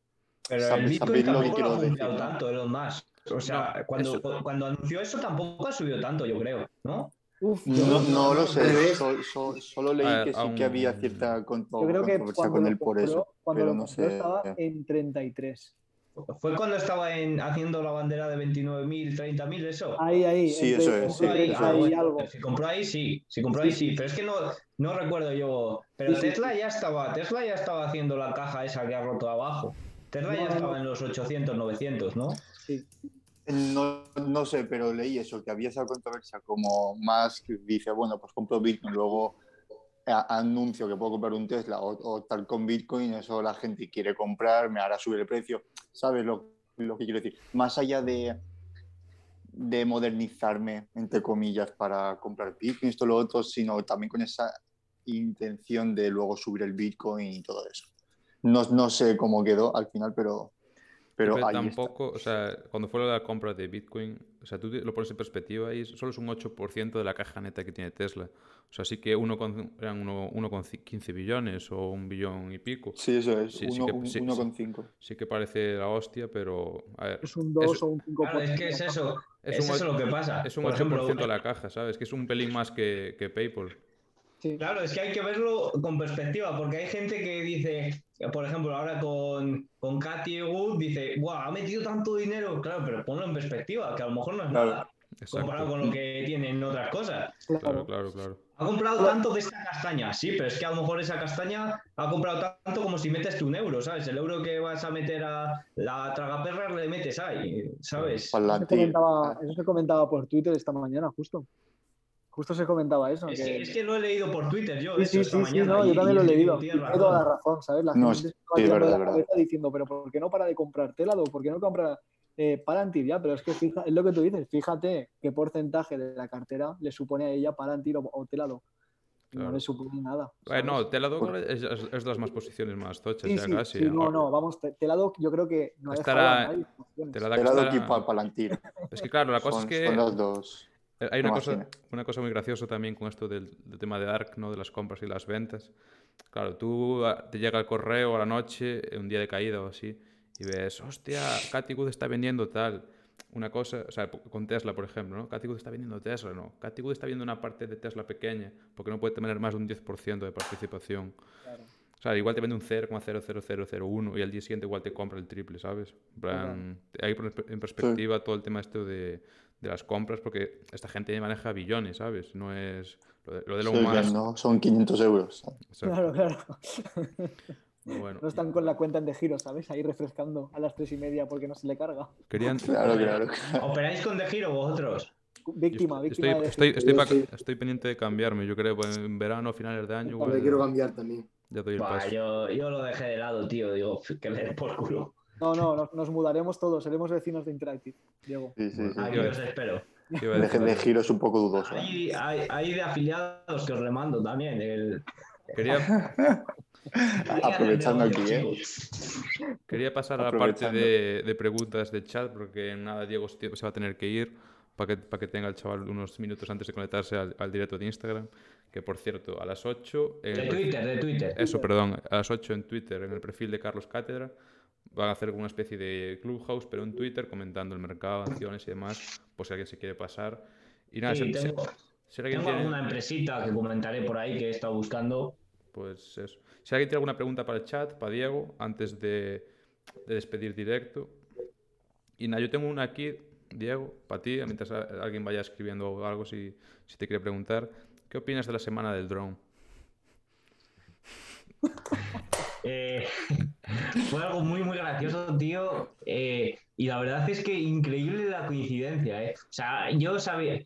Pero Sabes- el Bitcoin que tampoco lo quiero ha tanto, Elon Musk. O sea, No, cuando, eso- cuando anunció eso tampoco ha subido tanto, yo creo, ¿no? Uf, No, no lo sé, al revés. so- so- solo leí A- que sí aún- que había cierta contro- yo creo que controversia cuando con él por eso, cuando pero lo no sé. estaba en 33. Fue cuando estaba en, haciendo la bandera de 29.000, 30.000, eso. Ahí, ahí. Sí, eso es, sí, ahí, eso ah, bueno, algo. Si compró ahí, sí. Si compró ahí, Sí, sí. sí. Pero es que no, no recuerdo yo. Pero Sí, sí, Tesla ya estaba, Tesla ya estaba haciendo la caja esa que ha roto abajo. Tesla ya No, no, estaba no. en los 800, 900, ¿no? Sí. No, no sé, pero leí eso, que había esa controversia como que dice, bueno, pues compro Bitcoin, luego a- anuncio que puedo comprar un Tesla o, o tal con Bitcoin, eso la gente quiere comprar, me hará subir el precio. ¿Sabes lo, lo que quiero decir? Más allá de, de modernizarme, entre comillas, para comprar Bitcoin, esto, lo otro, sino también con esa intención de luego subir el Bitcoin y todo eso. No, no sé cómo quedó al final, pero, pero Pero ahí está. tampoco, o sea, cuando fue lo de la compra de Bitcoin, o sea, tú lo pones en perspectiva y solo es un 8% de la caja neta que tiene Tesla. O sea, sí que uno con, eran 1,15 billones o un billón y pico. Sí, eso es, Sí, sí sí, 1,5. Sí que parece la hostia, pero a ver, Es un 2 Es- o un 5%. Claro, es que es eso. Es Es, un eso ocho- lo que pasa. es un Por 8% ejemplo, de la caja, ¿sabes? Que es un pelín más que, que PayPal. Sí. Claro, es que hay que verlo con perspectiva, porque hay gente que dice, por ejemplo, ahora con, con Katy Wood, dice, ¡guau! Ha metido tanto dinero. Claro, pero ponlo en perspectiva, que a lo mejor no es Claro. nada comparado con lo que tienen otras cosas. Claro, Claro. claro. Ha comprado tanto de esta castaña, sí, pero es que a lo mejor esa castaña ha comprado tanto como si metes tú un euro, ¿sabes? El euro que vas a meter a la tragaperras le metes ahí, ¿sabes? Eso se, Palantir. comentaba, eso se comentaba por Twitter esta mañana, justo. Justo se comentaba eso. Es que- que, es que lo he leído por Twitter yo, Sí, eso, sí, esta sí, sí, mañana, no, y- yo también lo he leído. Tiene toda la razón. ¿sabes? La No, gente sí, se es la verdad. cabeza diciendo, pero ¿por qué no para de comprar Telado? ¿Por qué no compra eh, Palantir? Ya, pero es que fija, es lo que tú dices, fíjate qué porcentaje de la cartera le supone a ella Palantir o, o Telado. Claro. No le supone nada. Bueno, ¿sabes? Telado es, es, es de las más posiciones más tochas Sí, ya sí, casi. sí, no, no, vamos, Te- Telado yo creo que no Estará- a nadie. sin opciones. Telada que Telado está- y Pa- Palantir. Es que claro, la cosa Son, es que son las dos. Eh, Hay una cosa, una cosa muy graciosa también con esto del, del tema de ARC, ¿no? De las compras y las ventas. Claro, tú ah, te llega el correo a la noche, eh, un día de caída o así, y ves, hostia, Cathy Wood está vendiendo tal. Una cosa, o sea, con Tesla, por ejemplo, ¿no? Cathy Wood está vendiendo Tesla, no. Cathy Wood está vendiendo una parte de Tesla pequeña, porque no puede tener más de un 10% de participación. Claro. O sea, igual te vende un 0,00001 y al día siguiente igual te compra el triple, ¿sabes? En plan, hay en perspectiva todo el tema este de, de las compras, porque esta gente maneja billones, ¿sabes? No es lo de, lo de Sí, Elon que Musk. no, son 500 euros. Claro, claro. Bueno, No están con la cuenta en de giro, ¿sabes? Ahí refrescando a las tres y media porque no se le carga. querían... Claro, claro. ¿Operáis con De Giro vosotros? Víctima, víctima estoy, de estoy, estoy, Yo pa- sí. estoy pendiente de cambiarme, yo creo, pues, en verano, finales de año, Yo quiero cambiar también. ya doy el paso. yo, yo lo dejé de lado, tío. Digo, que le den por culo. No, no, nos, nos mudaremos todos, seremos vecinos de Interactive, Diego. Sí, sí, sí. Aquí Yo- os espero. ¿Qué iba a De, de giro es un poco dudoso. ¿eh? Hay, hay, hay de afiliados que os remando también. El... Quería, Aprovechando aquí, ¿eh? Quería pasar a la parte de, de preguntas de chat, porque en nada Diego se va a tener que ir para que, para que tenga el chaval unos minutos antes de conectarse al, al directo de Instagram. Que por cierto, a las 8. en De Twitter, de Twitter. Eso, perdón, a las 8 en Twitter, en el perfil de Carlos Cátedra, van a hacer una especie de clubhouse, pero en Twitter, comentando el mercado, acciones y demás, por si alguien se quiere pasar. Y nada, Sí, si, si- tengo, si alguien tengo tiene, alguna empresita que comentaré por ahí que he estado buscando. pues eso. Si alguien tiene alguna pregunta para el chat, para Diego, antes de, de despedir directo. Y nada, yo tengo una aquí, Diego, para ti, mientras alguien vaya escribiendo algo, si, si te quiere preguntar. ¿Qué opinas de la semana del drone? Eh, fue algo muy, muy gracioso, tío. eh, y la verdad es que increíble la coincidencia, ¿eh? O sea, yo sabía,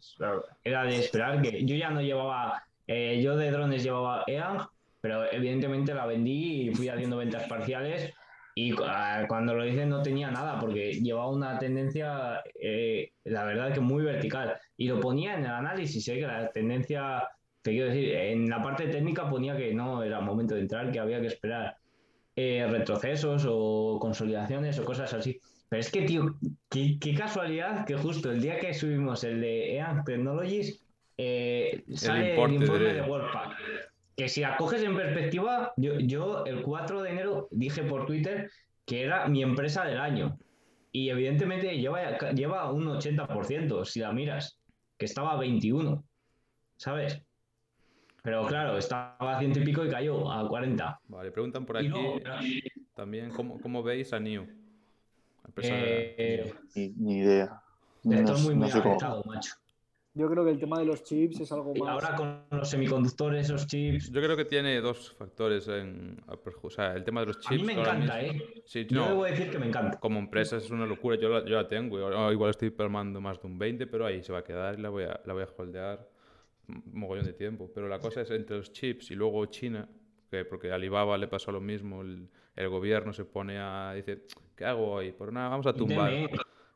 era de esperar que yo ya no llevaba, eh, yo de drones llevaba EANG, pero evidentemente la vendí y fui haciendo ventas parciales. Y ah, cuando lo hice no tenía nada, porque llevaba una tendencia, eh, la verdad que muy vertical. Y lo ponía en el análisis, ¿eh? que la tendencia, te quiero decir, en la parte técnica ponía que no era momento de entrar, que había que esperar eh, retrocesos o consolidaciones o cosas así. Pero es que, tío, qué, qué casualidad que justo el día que subimos el de EAN Technologies eh, sale el informe de- de, Worldpac. Que si la coges en perspectiva, yo, yo el 4 de enero dije por Twitter que era mi empresa del año. Y evidentemente lleva, lleva un 80% si la miras, que estaba a 21, ¿sabes? Pero claro, estaba a ciento y pico y cayó a 40. Vale, preguntan por aquí también cómo, cómo veis a New. De eh. Ni, ni idea. No, esto es muy, no muy sé cómo. afectado, macho. Yo creo que el tema de los chips es algo Y más. ahora con los semiconductores, esos chips. Yo creo que tiene dos factores en... a O sea, el tema de los A chips... mí me encanta, mismo- ¿eh? Sí, Yo no, debo decir que me encanta. como empresa es una locura. Yo la, yo la tengo. igual estoy palmando más de un 20, pero ahí se va a quedar y la voy a, la voy a holdear mogollón de tiempo. Pero la cosa es entre los chips y luego China, que porque a Alibaba le pasó lo mismo. El, el gobierno se pone a... Dice, ¿qué hago hoy? Pues nada, vamos a tumbar.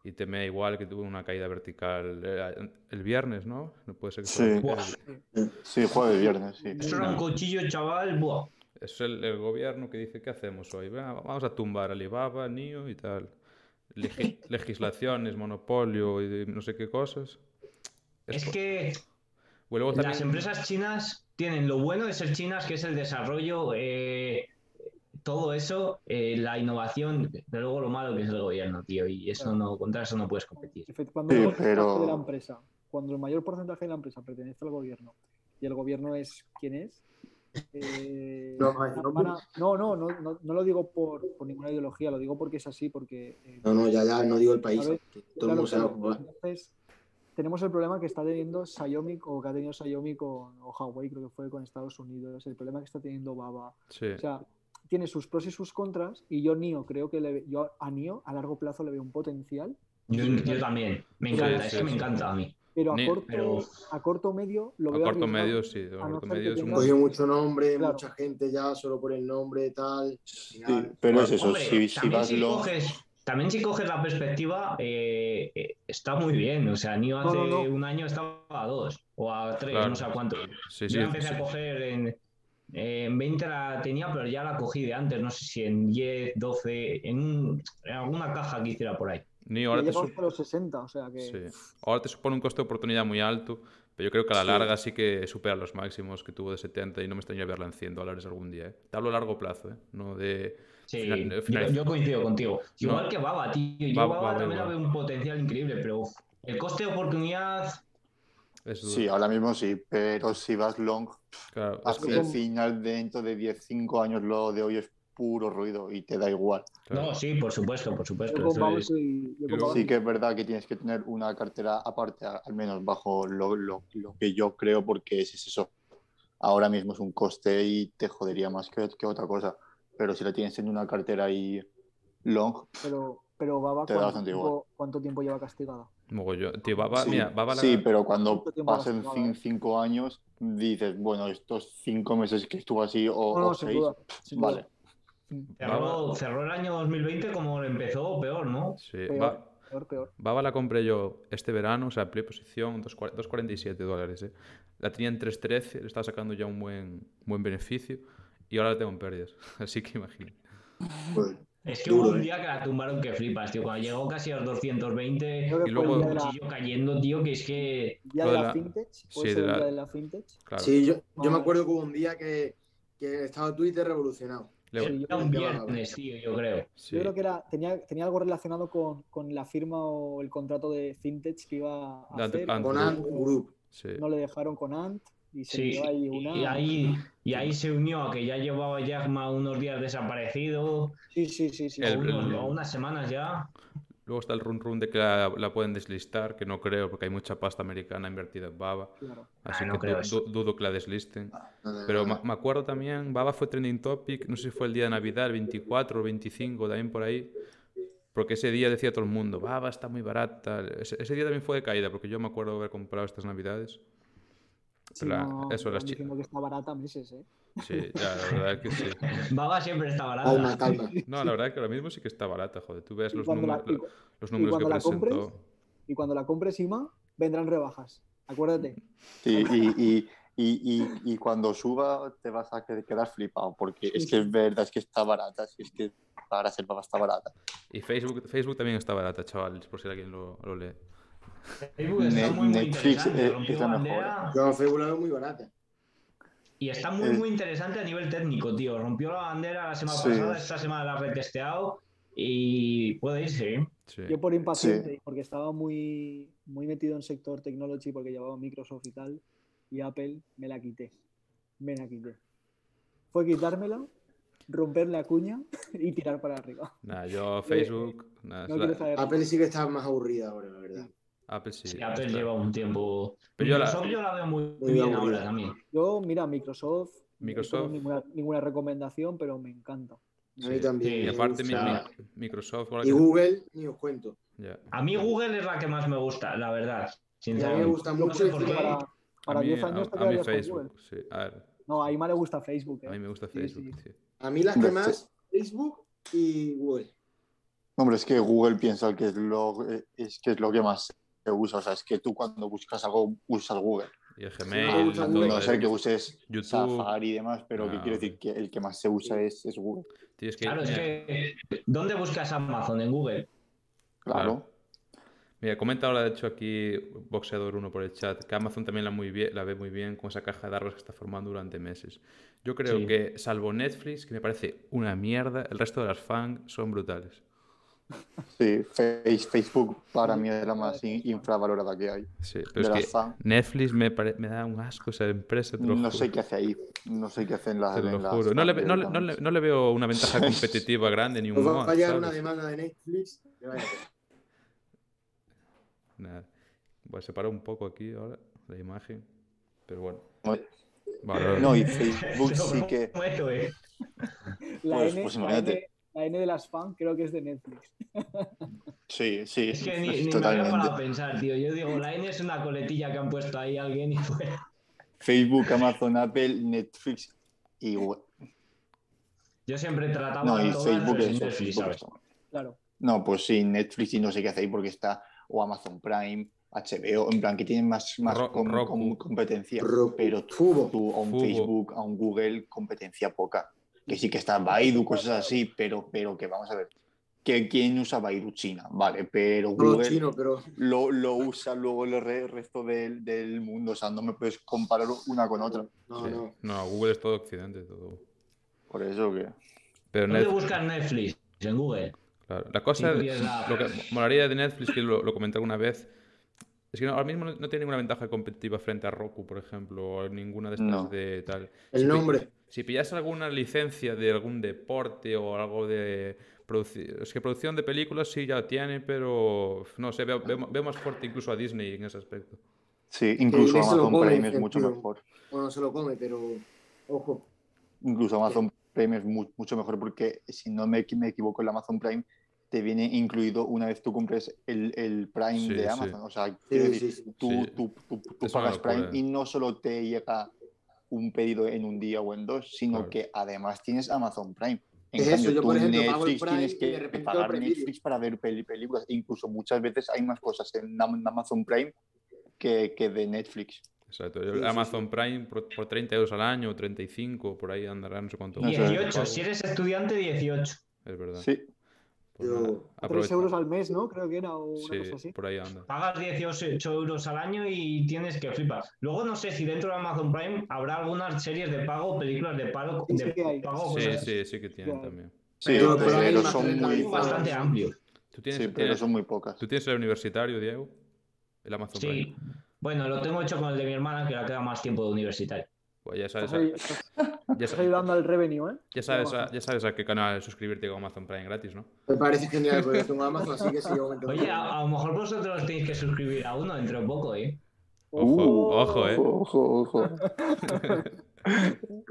Y TME igual que tuvo una caída vertical eh, el viernes, ¿no? No puede ser que Sí. Buah. Sí, jueves, viernes, sí. Eso era un cuchillo, chaval. Buah. Es el, el gobierno que dice, ¿qué hacemos hoy? Venga, vamos a tumbar Alibaba, NIO y tal. Legi- legislaciones, monopolio y no sé qué cosas. Es po- que luego también... las empresas chinas tienen lo bueno de ser chinas, que es el desarrollo, eh, todo eso, eh, la innovación, pero luego lo malo que es el gobierno, tío. Y eso no, contra eso no puedes competir. Cuando Sí, el porcentaje pero- de la empresa, cuando el mayor porcentaje de la empresa pertenece al gobierno y el gobierno es quien es, eh, No, no, no, no, no, no, no, no lo digo por, por ninguna ideología, lo digo porque es así, porque eh, No, no, ya, ya, no digo el país. Todo el Claro, mundo se va a claro. Entonces, tenemos el problema que está teniendo Xiaomi o que ha tenido Xiaomi con o Huawei, creo que fue con Estados Unidos, el problema que está teniendo Baba. Sí. O sea, tiene sus pros y sus contras y yo Nio creo que le, ve- yo a Nio a largo plazo le veo un potencial, Yo, yo también, me encanta, sí, es que me encanta a mí. pero a Ni- corto pero- a corto medio lo A veo corto arriesgado. medio, sí. A a corto medio es un... mucho nombre, Claro. mucha gente ya solo por el nombre, tal. Final, pero es eso, Hombre, si, vas si lo... coges, también si coges la perspectiva, eh, eh, está muy bien. O sea, Nio hace no, no. un año estaba a dos o a tres, Claro. no sé a cuánto. Sí, Yo sí, la empecé sí. a coger en, en 20 la tenía, pero ya la cogí de antes, no sé si en 10, 12, en, un- en alguna caja que hiciera por ahí. Ni Ya ahora te, llegamos sup- a los 60, o sea que sí. ahora te supone un coste de oportunidad muy alto, pero yo creo que a la larga sí que supera los máximos que tuvo de 70 y no me extrañaría verla en 100 dólares algún día. ¿eh? Te hablo a largo plazo, ¿eh? No de... Sí, Final- yo, final- yo coincido contigo. Igual No. que Baba, tío. Yo Baba- Baba, Baba también veo un potencial increíble, pero uf, el coste de oportunidad Es duro. Sí, ahora mismo sí, pero si vas long, Claro, que- el final dentro de 10, 5 años lo de hoy es puro ruido y te da igual. claro. No, sí, por supuesto, por supuesto. es- Baba Sí que es verdad que tienes que tener una cartera aparte, al menos bajo lo, lo- lo que yo creo, porque es, es eso. Ahora mismo es un coste y te jodería más que, que otra cosa. Pero si la tienes en una cartera ahí long, pero, pero Baba, Te da ¿cuánto bastante tiempo, ¿cuánto tiempo lleva castigada? Mogollón. Tío, Baba, sí, mira, Baba la- sí, pero cuando ¿Cuánto tiempo pasen eh? cinco años, dices, bueno, estos cinco meses que estuvo así o, No, o sin seis, duda, sin duda. vale. Cerró, cerró el año 2020 como empezó, peor, ¿no? Sí, Peor. Ba- Peor, peor. Baba la compré yo este verano, o sea, play posición, 2.40 2.47 dólares. ¿eh? La tenía en 3.13, le estaba sacando ya un buen, buen beneficio y ahora la tengo en pérdidas. Así que imagínate. Es que hubo un eh. día que la tumbaron que flipas, tío. Cuando llegó casi a los 220, Creo que Y luego- el cuchillo cayendo, tío, que es que. día Lo de la la- Vintage. sí, ¿Puede de la- día de la Vintage? Claro. Sí, yo, yo me acuerdo que hubo un día que, que estaba Twitter revolucionado. Le- Sí, yo Era un viernes, tío, yo creo. sí. Yo creo que era, tenía, tenía algo relacionado con, con la firma o el contrato de Vintage que iba a Ant- hacer. Ant Con Group. Ant Group. Sí. No le dejaron con Ant y se Sí, ahí una. y ahí, y ahí se unió a que ya llevaba Yagma unos días desaparecido, Sí, sí, sí, sí. El- unos- el- o unas semanas ya. Luego está el run run de que la, la pueden deslistar, que no creo, porque hay mucha pasta americana invertida en Baba. Claro. Así Ah, no que creo du- dudo que la deslisten. Nada, Pero me, me acuerdo también, Baba fue trending topic, no sé si fue el día de Navidad, el 24 o 25, también por ahí. Porque ese día decía todo el mundo, Baba está muy barata. Ese, ese día también fue de caída, porque yo me acuerdo haber comprado estas Navidades. Sí, La- no, eso, las están chi- diciendo que está barata meses, ¿eh? Sí, ya, la verdad es que sí. Baba siempre está barata. Calma, calma. No, la verdad es que ahora mismo sí que está barata, joder. Tú ves los, la- números, y- los números que cuando la compres, presentó. Y cuando la compres IMA, vendrán rebajas. Acuérdate. Sí, y, y, y, y, y cuando suba te vas a que- quedar flipado, porque es que es verdad, es que está barata, si es que ser papa está barata. Y Facebook, Facebook también está barata, chavales, por si alguien lo, lo lee. Facebook está muy, muy Netflix, interesante. eh, rompió es la mejor. bandera Yo Facebook la veo muy barata. y está muy, Eh. muy interesante a nivel técnico, tío. Rompió la bandera la semana Sí. pasada, esta semana la ha retesteado y puede irse, ¿eh? Sí. Yo por impaciente, porque estaba muy, muy metido en sector technology, porque llevaba Microsoft y tal, y Apple, me la quité. Me la quité. Fue quitármela, romper la cuña y tirar para arriba. Nada, yo Facebook. No la-. Apple sí que está más aburrida ahora, la verdad. Apple sí. Sí, Apple lleva un tiempo. Pero yo la- Microsoft yo la veo muy, Muy bien ahora también. Yo, mira, Microsoft. no Microsoft. ninguna, ninguna recomendación, pero me encanta. A mí también. Y Sí, aparte, o sea, Microsoft. Y Google, ni os cuento. A mí Google es la que más me gusta, la verdad. Y a mí me Sinceramente. gusta No mucho sé encima qué. Para, para a mí, 10 años a- te a mí. Facebook. Sí. A ver, No, a Ima le gusta Facebook. a ¿eh? mí me gusta Facebook. sí. sí. A mí las que más, Facebook y Google. Hombre, es que Google piensa que es lo, es que es lo que más se usa. O sea, es que tú cuando buscas algo usas Google. Y el Gmail. No eso. sé que uses YouTube. Safari y demás, pero Ah, que quiero ok. decir que el que más se usa es, es Google. Que, Claro, es que. ¿Dónde buscas Amazon? En Google. Claro. Mira, comenta ahora, de hecho, aquí Boxeador 1 por el chat, que Amazon también la, muy bien, la ve muy bien con esa caja de árboles que está formando durante meses. Yo creo Sí. que, salvo Netflix, que me parece una mierda, el resto de las fans son brutales. Sí, Face- Facebook para mí es la más in- infravalorada que hay. Sí, pero es que. Netflix me, pare- me da un asco esa empresa, te lo No juro. sé qué hace ahí. No sé qué hacen las. Te lo en las juro. No le, fan no, le- de no le- Netflix. no le veo una ventaja competitiva grande ni un Os va a llegar una demanda de Netflix. que vaya. Nada. Voy a separar un poco aquí ahora la imagen. Pero bueno. No, Vale, No, y Facebook sí que. Eh. La, Pues- N, pues imagínate. La N de las fans creo que es de Netflix. Sí, sí, Es que ni, ni me había parado a totalmente. pensar, tío. Yo digo, la N es una coletilla que han puesto ahí alguien y fuera. Facebook, Amazon, Apple, Netflix y. Yo siempre trataba No, y todas Facebook eso, Netflix, Facebook ¿sabes? eso. Claro. No, pues sí, Netflix y no sé qué hace ahí porque está o Amazon Prime, HBO, en plan que tienen más, más Ro- com- Roku. com- competencia. Roku. Pero tú, tú a un Fubo. Facebook, a un Google, competencia poca. Que sí que está Baidu, cosas así, pero, pero que vamos a ver. Que ¿Quién usa Baidu? China, vale, pero Google chinos, pero lo, lo usa luego el re- resto del, del mundo. O sea, no me puedes comparar una con otra. no, sí. no. No, Google es todo occidente, todo. Por eso que. Pero ¿Dónde Netflix, buscas Netflix? En Google. claro. La cosa, Sí, es la- lo que molaría de Netflix, que lo, lo comenté alguna vez, es que no- ahora mismo no, no tiene ninguna ventaja competitiva frente a Roku, por ejemplo, o ninguna de estas No. de tal. El Si nombre. Si pillas alguna licencia de algún deporte o algo de es que producción de películas sí ya tiene, pero no sé, veo, veo- veo más fuerte incluso a Disney en ese aspecto. Sí, incluso lo Amazon come, Prime es mucho tío. mejor. Bueno, se lo come, pero ojo. Incluso Amazon Prime es mu- mucho mejor porque, si no me, me equivoco, el Amazon Prime te viene incluido una vez tú compres el, el Prime Sí, de sí. Amazon. O sea, quiero Sí, decir, sí, sí. tú, Sí. tú- tú- tú pagas Prime y no solo te llega un pedido en un día o en dos, sino Claro. que además tienes Amazon Prime. En Es cambio, eso, yo, tú por ejemplo, pago el Netflix Prime tienes y que de repente pagar Netflix para ver películas. Incluso muchas veces hay más cosas en Am- Amazon Prime que, que de Netflix. Exacto. Sí, sí, Amazon Prime por, por 30 euros al año, o 35, por ahí andará, no sé cuánto. No sé. 18. Si eres estudiante, 18. Es verdad. Sí, Pues Yo- nada, A 3 aprovecha. euros al mes, ¿no? Creo que era o una Sí, cosa así. por ahí anda. Pagas 18 euros al año y tienes que flipar. Luego no sé si dentro de Amazon Prime habrá algunas series de pago, películas de pago, Sí, sí de hay. pago Sí, cosas sí, sí que tienen Claro. también. sí, Pero- pero, pero hay más son muy mil pocas. bastante amplio. ¿Tú tienes, Sí, pero tienes- son muy pocas. ¿Tú tienes el universitario, Diego? El Amazon Sí. Prime. Bueno, lo tengo hecho con el de mi hermana, que la queda más tiempo de universitario. Pues ya sabes, Ya, estás sa- ayudando al revenue, ¿eh? ya sabes, a, ya sabes a qué canal suscribirte con Amazon Prime gratis, ¿no? Me parece genial, porque yo tengo Amazon, así que sí, yo me Oye, a, a lo mejor vosotros tenéis que suscribir a uno dentro de poco, ¿eh? Ojo, ojo, eh. Ojo, ojo.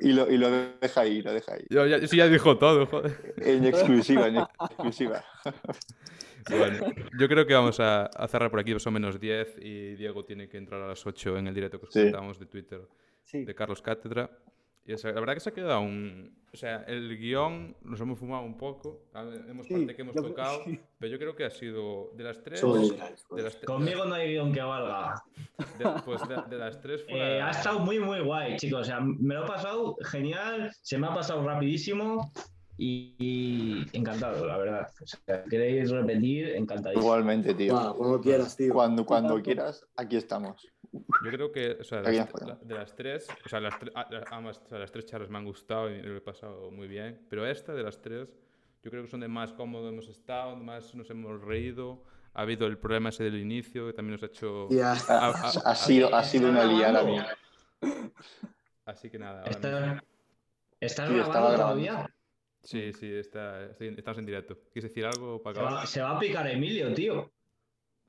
y, lo, y lo deja ahí, lo deja ahí. Ya, ya, eso ya dijo todo, joder. En exclusiva, en exclusiva. Bueno, yo creo que vamos a, a cerrar por aquí, son menos 10 y Diego tiene que entrar a las 8 en el directo que os Sí. de Twitter Sí. de Carlos Cátedra. Y o sea, la verdad que se ha quedado un... O sea, el guion nos hemos fumado un poco, hemos Sí, parte que hemos tocado, sí. pero yo creo que ha sido de las tres... De liberales, pues. las, tre- Conmigo no hay guion que valga. de, pues de, de las tres Eh, fuera... ha estado muy, muy guay, chicos. O sea, me lo he pasado genial, se me ha pasado rapidísimo y, y encantado, la verdad. O sea, queréis repetir, encantadísimo. Igualmente, tío. Cuando quieras, tío. Cuando, cuando quieras, aquí estamos. Yo creo que, o sea, las- la- de las tres, o sea, las, tre- ambas, o sea, las tres charlas me han gustado y lo he pasado muy bien, pero esta de las tres, yo creo que son de más cómodo hemos estado, más nos hemos reído, ha habido el problema ese del inicio que también nos ha hecho... Ha, ha sido, ha sido una liada mía. Así que nada, ahora ¿Estás, mismo- ¿estás Sí, grabando. todavía? Sí, sí, está, estoy- estamos en directo. ¿Quieres decir algo para Se va, acabar? se va a picar Emilio, tío.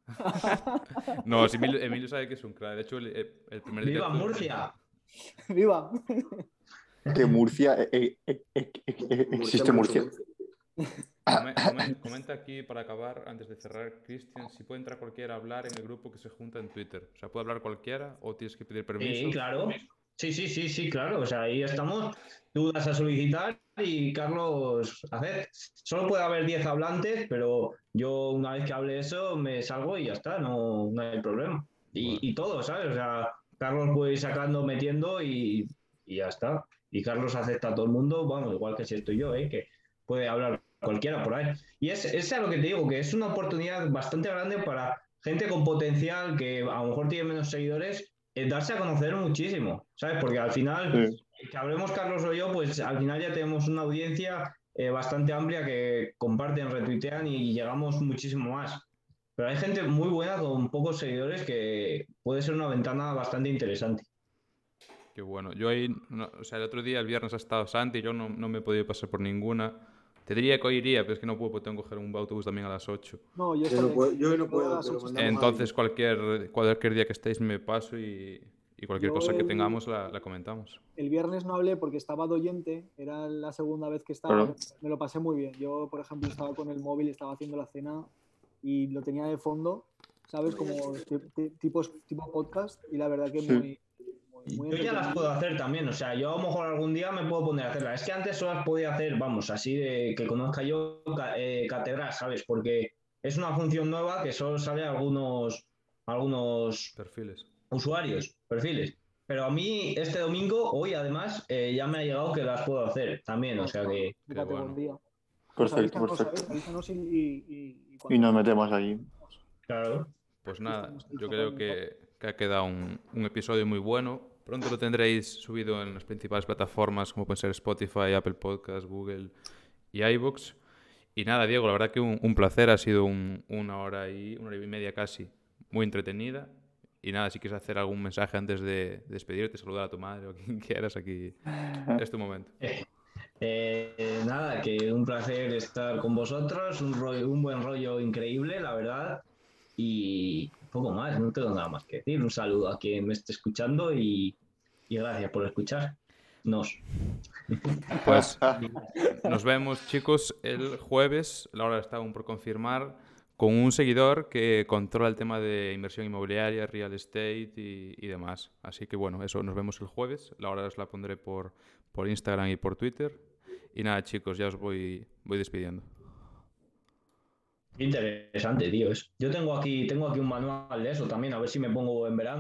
no, si Emilio, Emilio, sabe que es un crack. De hecho, el, el primer ¡Viva Murcia! ¡Viva! Que Murcia. Eh, eh, eh, existe Murcia. Comenta aquí para acabar, antes de cerrar, Cristian, si puede entrar cualquiera a hablar en el grupo que se junta en Twitter. O sea, ¿puede hablar cualquiera o tienes que pedir permiso? Sí, claro. Sí, sí, sí, sí, claro. O sea, ahí estamos. Tú das a solicitar y Carlos hacer. Solo puede haber 10 hablantes, pero yo una vez que hable eso me salgo y ya está, no, no hay problema. Y, todo, ¿sabes? O sea, Carlos puede ir sacando, metiendo y, y, ya está. Y Carlos acepta a todo el mundo, bueno, igual que si estoy yo, ¿eh? que puede hablar cualquiera por ahí. Y es, es a lo que te digo, que es una oportunidad bastante grande para gente con potencial que a lo mejor tiene menos seguidores darse a conocer muchísimo, ¿sabes? Porque al final, que hablemos Carlos o yo, pues al final ya tenemos una audiencia eh, bastante amplia que comparten, retuitean y llegamos muchísimo más. Pero hay gente muy buena con pocos seguidores que puede ser una ventana bastante interesante. Qué bueno. Yo ahí, o sea, el otro día, el viernes ha estado Santi, yo no, no me he podido pasar por ninguna. Te diría que hoy iría, pero es que no puedo porque tengo que coger un autobús también a las 8. No, yo, no puedo. Yo no puedo Entonces, cualquier, cualquier día que estéis me paso y, y cualquier cosa que tengamos la, la, comentamos. El viernes no hablé porque estaba de oyente, era la segunda vez que estaba. Me lo pasé muy bien. Yo, por ejemplo, estaba con el móvil, estaba haciendo la cena y lo tenía de fondo, ¿sabes? Como tipo, tipo podcast y la verdad que muy, yo ya las puedo hacer también, o sea, yo a lo mejor algún día me puedo poner a hacerlas. Es que antes solo las podía hacer, vamos, así de que conozca yo eh, catedral, ¿sabes? Porque es una función nueva que solo sale a algunos, algunos perfiles. usuarios, perfiles. Pero a mí este domingo, hoy además, eh, ya me ha llegado que las puedo hacer también, o sea que... Perfecto, perfecto. Y, nos metemos ahí. Claro. Pues nada, yo creo que, que ha quedado un, un episodio muy bueno Pronto lo tendréis subido en las principales plataformas como pueden ser Spotify, Apple Podcasts, Google y iBooks. Y nada, Diego, la verdad que un, placer. Ha sido una hora y una hora y media casi muy entretenida. Y nada, si quieres hacer algún mensaje antes de, despedirte, saludar a tu madre o quien quieras, aquí es tu momento. Eh, nada, que un placer estar con vosotros, un, un buen rollo increíble, la verdad. Y, poco más, no tengo nada más que decir. Un saludo a quien me esté escuchando y, gracias por escuchar. Nos. Pues nos vemos, chicos, el jueves. La hora está aún por confirmar. Con un seguidor que controla el tema de inversión inmobiliaria, real estate y, demás. Así que bueno, eso, nos vemos el jueves. La hora os la pondré por, por Instagram y por Twitter. Y nada, chicos, ya os voy, voy despidiendo. Interesante, tío. Yo tengo aquí, tengo aquí un manual de eso también, a ver si me pongo en verano.